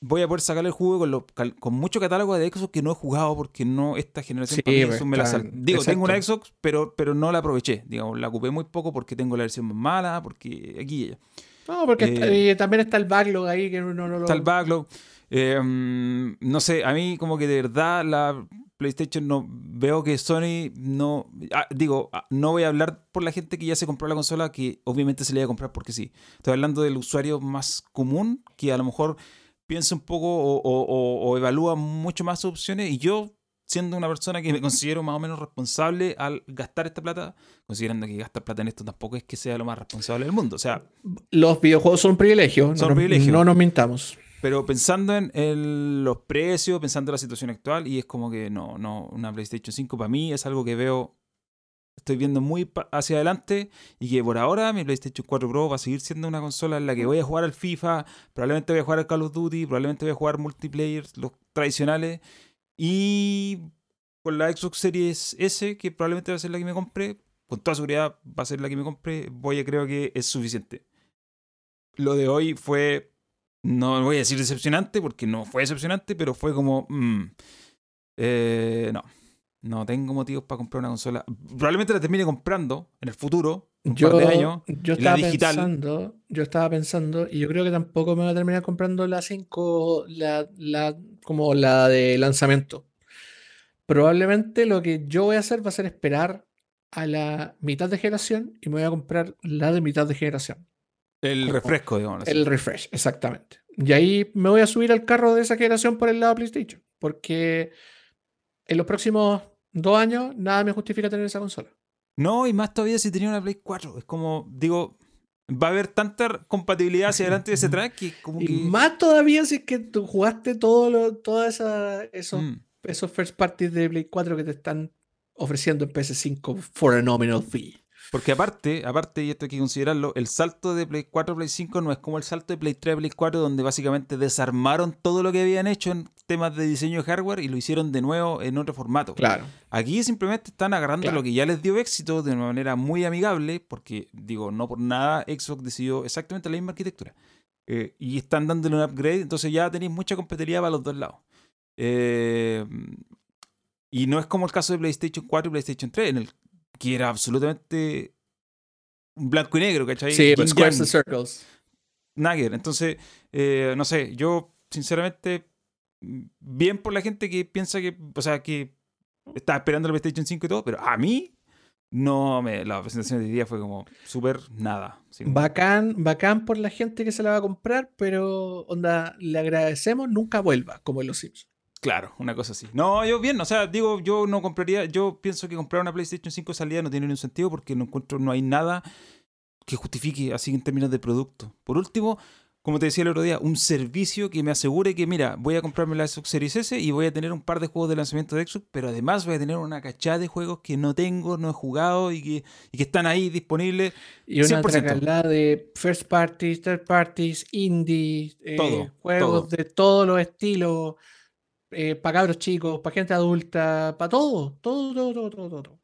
voy a poder sacarle el jugo con, lo- con mucho catálogo de Xbox que no he jugado porque no esta generación Sí, para mí me la sal- Digo, tengo una exacto. Xbox, pero, pero no la aproveché. Digamos, la ocupé muy poco porque tengo la versión más mala, porque aquí y allá. No, porque está- Eh, y también está el backlog ahí que uno no lo. Está el backlog. Eh, mm, no sé, a mí como que de verdad la PlayStation no veo que Sony no ah, digo, ah, no voy a hablar por la gente que ya se compró la consola que obviamente se le iba a comprar porque sí. Estoy hablando del usuario más común que a lo mejor piensa un poco o, o- o evalúa mucho más sus opciones y yo, siendo una persona que me considero más o menos responsable al gastar esta plata, considerando que gastar plata en esto tampoco es que sea lo más responsable del mundo, o sea, Los videojuegos son un privilegio. Son no, un privilegio. no nos mintamos. Pero pensando en los precios, pensando en la situación actual, y es como que no, no, una PlayStation 5 para mí es algo que veo, estoy viendo muy hacia adelante y que por ahora mi PlayStation 4 Pro va a seguir siendo una consola en la que voy a jugar al FIFA, probablemente voy a jugar al Call of Duty, probablemente voy a jugar multiplayer, los tradicionales, y con la Xbox Series S, que probablemente va a ser la que me compre, con toda seguridad va a ser la que me compre, voy a creo que es suficiente. Lo de hoy fue, no voy a decir decepcionante, porque no fue decepcionante, pero fue como, mm, eh, no, no tengo motivos para comprar una consola. Probablemente la termine comprando en el futuro, un Yo, par de años. yo estaba pensando, yo estaba pensando, y yo creo que tampoco me voy a terminar comprando la 5, la, la, como la de lanzamiento. Probablemente lo que yo voy a hacer va a ser esperar a la mitad de generación y me voy a comprar la de mitad de generación. El refresco, digamos. El refresh, exactamente. Y ahí me voy a subir al carro de esa generación por el lado de PlayStation. Porque en los próximos dos años nada me justifica tener esa consola. No, y más todavía si tenía una Play 4. Es como, digo, va a haber tanta compatibilidad hacia adelante y hacia atrás que como Y que... más todavía si es que tú jugaste todo lo, todas esa, esos, Mm. esos first parties de Play 4 que te están ofreciendo en PS5 for a nominal fee. Porque aparte, aparte, y esto hay que considerarlo, el salto de Play 4 a Play 5 no es como el salto de Play 3 a Play 4, donde básicamente desarmaron todo lo que habían hecho en temas de diseño de hardware y lo hicieron de nuevo en otro formato. Claro. Aquí simplemente están agarrando Claro. lo que ya les dio éxito de una manera muy amigable, porque, digo, no por nada Xbox decidió exactamente la misma arquitectura. Eh, y están dándole un upgrade, entonces ya tenéis mucha competitividad para los dos lados. Eh, y no es como el caso de PlayStation 4 y PlayStation 3, en el que era absolutamente blanco y negro, ¿cachai? Sí, Yin but squares and circles. nugget. Entonces, eh, no sé, yo sinceramente, bien por la gente que piensa que, o sea, que estaba esperando el PlayStation 5 y todo, pero a mí, no me, la presentación de hoy día fue como súper nada. como- Bacán, bacán por la gente que se la va a comprar, pero onda, le agradecemos, nunca vuelva, como en los Sims. Claro, una cosa así. No, yo bien, o sea, digo, yo no compraría, yo pienso que comprar una PlayStation 5 de salida no tiene ningún sentido porque no encuentro, no hay nada que justifique así en términos de producto. Por último, como te decía el otro día, un servicio que me asegure que, mira, voy a comprarme la Xbox Series S y voy a tener un par de juegos de lanzamiento de Xbox, pero además voy a tener una cachada de juegos que no tengo, no he jugado y que, y que están ahí disponibles. Y una 100%. de first parties, third parties, indie, eh, Todo, juegos todo. de todos los estilos, para cabros chicos, para gente adulta, para todo, todo, todo, todo, todo, todo.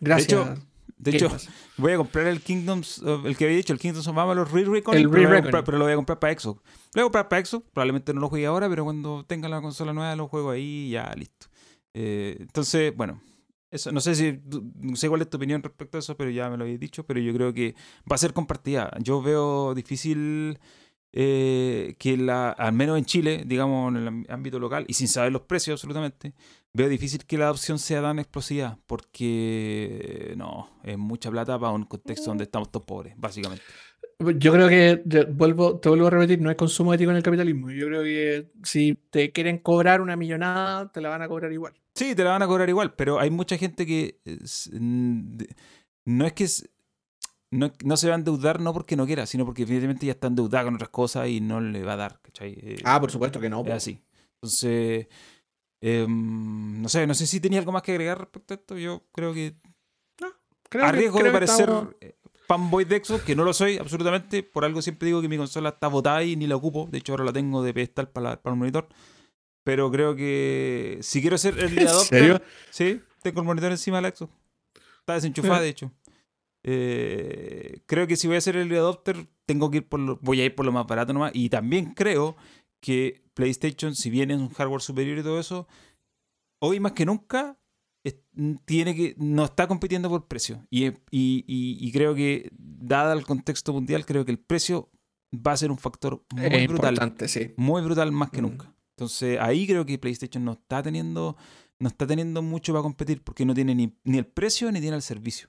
Gracias. hecho, De hecho, voy a comprar el Kingdoms, of- el que había dicho, el Kingdoms of Amalur Re-Recon, El pero, comprar- pero lo voy a comprar para Xbox. Lo voy a comprar para Xbox, probablemente no lo juegue ahora, pero cuando tenga la consola nueva lo juego ahí y ya listo. Eh, entonces, bueno, eso, no sé si no sé cuál es tu opinión respecto a eso, pero ya me lo habéis dicho, pero yo creo que va a ser compartida. Yo veo difícil eh, que la, al menos en Chile, digamos en el ámbito local, y sin saber los precios absolutamente, veo difícil que la adopción sea tan explosiva, porque no, es mucha plata para un contexto donde estamos todos pobres, básicamente. Yo creo que, de- vuelvo, te vuelvo a repetir, no hay consumo ético en el capitalismo. Yo creo que si te quieren cobrar una millonada, te la van a cobrar igual. Sí, te la van a cobrar igual, pero hay mucha gente que de- no es que no, no se va a endeudar no porque no quiera, sino porque evidentemente ya está endeudada con otras cosas y no le va a dar, ¿cachai? Eh, Ah, por supuesto que no. es así. Entonces, em, no sé, no sé si tenía algo más que agregar respecto a esto. Yo creo que Creo a que- riesgo de creo que parecer estamos- eh, fanboy de Xbox, que no lo soy absolutamente, por algo siempre digo que mi consola está botada y ni la ocupo. De hecho, ahora la tengo de pedestal para, la- para el monitor. Pero creo que si quiero ser ¿En adopter, serio? Sí, tengo el monitor encima del Xbox. Está desenchufada, de hecho. Eh, creo que si voy a ser el adopter, tengo que ir por lo, voy a ir por lo más barato nomás. Y también creo que PlayStation, si bien es un hardware superior y todo eso, hoy más que nunca es- tiene que no está compitiendo por precio. Y, y- y- y creo que, dada el contexto mundial, creo que el precio va a ser un factor muy Es brutal importante, sí. muy brutal más que Mm. nunca. Entonces ahí creo que PlayStation no está teniendo no está teniendo mucho para competir porque no tiene ni, ni el precio ni tiene el servicio.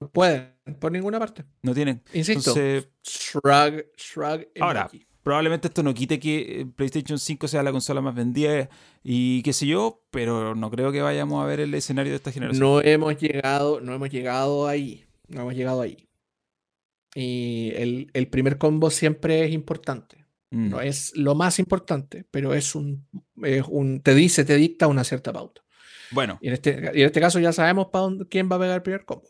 No pueden, por ninguna parte. No tienen. Insisto, Entonces, shrug, shrug. Ahora, emoji. probablemente esto no quite que eh, PlayStation 5 sea la consola más vendida y qué sé yo, pero no creo que vayamos a ver el escenario de esta generación. No hemos llegado, no hemos llegado ahí. No hemos llegado ahí. Y el, el primer combo siempre es importante. Mm. No es lo más importante, pero es un, es un te dice, te dicta una cierta pauta. Bueno, Y en este, y en este caso ya sabemos para dónde, quién va a pegar el primer combo.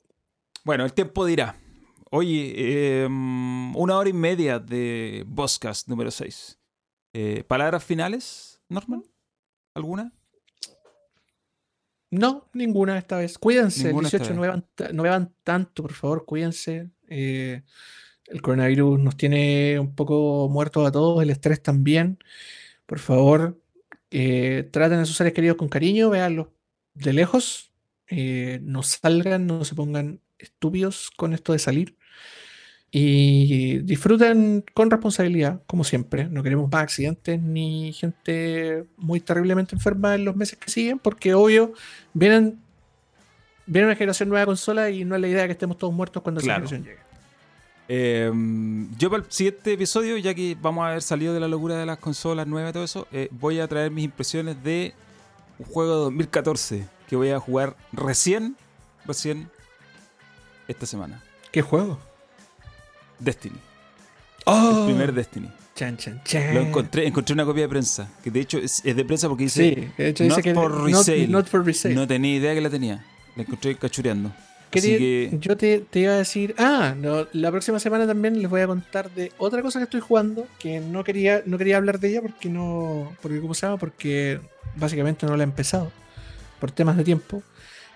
Bueno, el tiempo dirá. Oye, eh, una hora y media de Bosscast número 6. Eh, ¿Palabras finales, Norman? ¿Alguna? No, ninguna esta vez. Cuídense, el Ninguna esta 18 no beban, ta- no beban tanto, por favor, cuídense. Eh, el coronavirus nos tiene un poco muertos a todos, el estrés también. Por favor, eh, traten a sus seres queridos con cariño, véanlos de lejos. eh, no salgan, no se pongan estúpidos con esto de salir. Y disfruten con responsabilidad, como siempre. No queremos más accidentes ni gente muy terriblemente enferma en los meses que siguen, porque obvio, vienen, viene una generación nueva de consola y no es la idea que estemos todos muertos cuando Claro. esa generación llegue. Eh, yo para el siguiente episodio, ya que vamos a haber salido de la locura de las consolas nuevas y todo eso, eh, voy a traer mis impresiones de un juego de 2014 que voy a jugar recién, recién esta semana. ¿Qué juego? Destiny. ¡Oh! El primer Destiny. Chan, chan, chan. Lo encontré, encontré una copia de prensa, que de hecho es, es de prensa porque dice, Sí, de hecho not dice que for not- resale. not for resale. no tenía idea que la tenía. La encontré cachureando. Así que, Yo te, te iba a decir, ah, no, la próxima semana también les voy a contar de otra cosa que estoy jugando, que no quería, no quería hablar de ella porque no, porque cómo se llama, porque básicamente no la he empezado por temas de tiempo,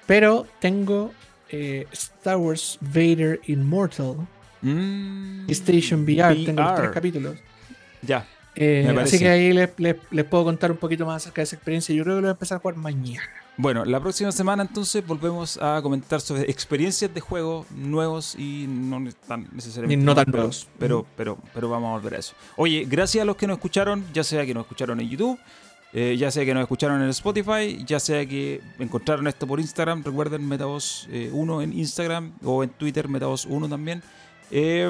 pero tengo eh, Star Wars Vader Immortal, mm, Station VR, tengo los tres capítulos. Ya, Eh, así que ahí les, les- les puedo contar un poquito más acerca de esa experiencia. Yo creo que lo voy a empezar a jugar mañana. Bueno, la próxima semana entonces volvemos a comentar sobre experiencias de juego nuevos y no tan necesariamente. Y no tan pero- nuevos. Pero, pero, pero vamos a volver a eso. Oye, gracias a los que nos escucharon, ya sea que nos escucharon en YouTube, eh, ya sea que nos escucharon en Spotify, ya sea que encontraron esto por Instagram. Recuerden Metavoz1 en Instagram o en Twitter Metavoz1 también. Eh,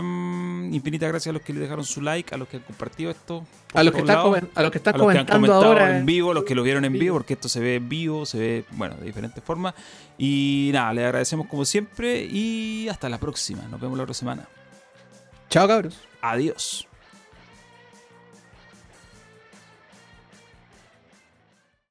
infinitas gracias a los que le dejaron su like, a los que han compartido esto. A los que están, a los que están a los que han comentando comentado ahora. en vivo, los que lo vieron en vivo, porque esto se ve en vivo, se ve, bueno, de diferentes formas. Y nada, les agradecemos como siempre y hasta la próxima. Nos vemos la otra semana. Chao, cabros. Adiós.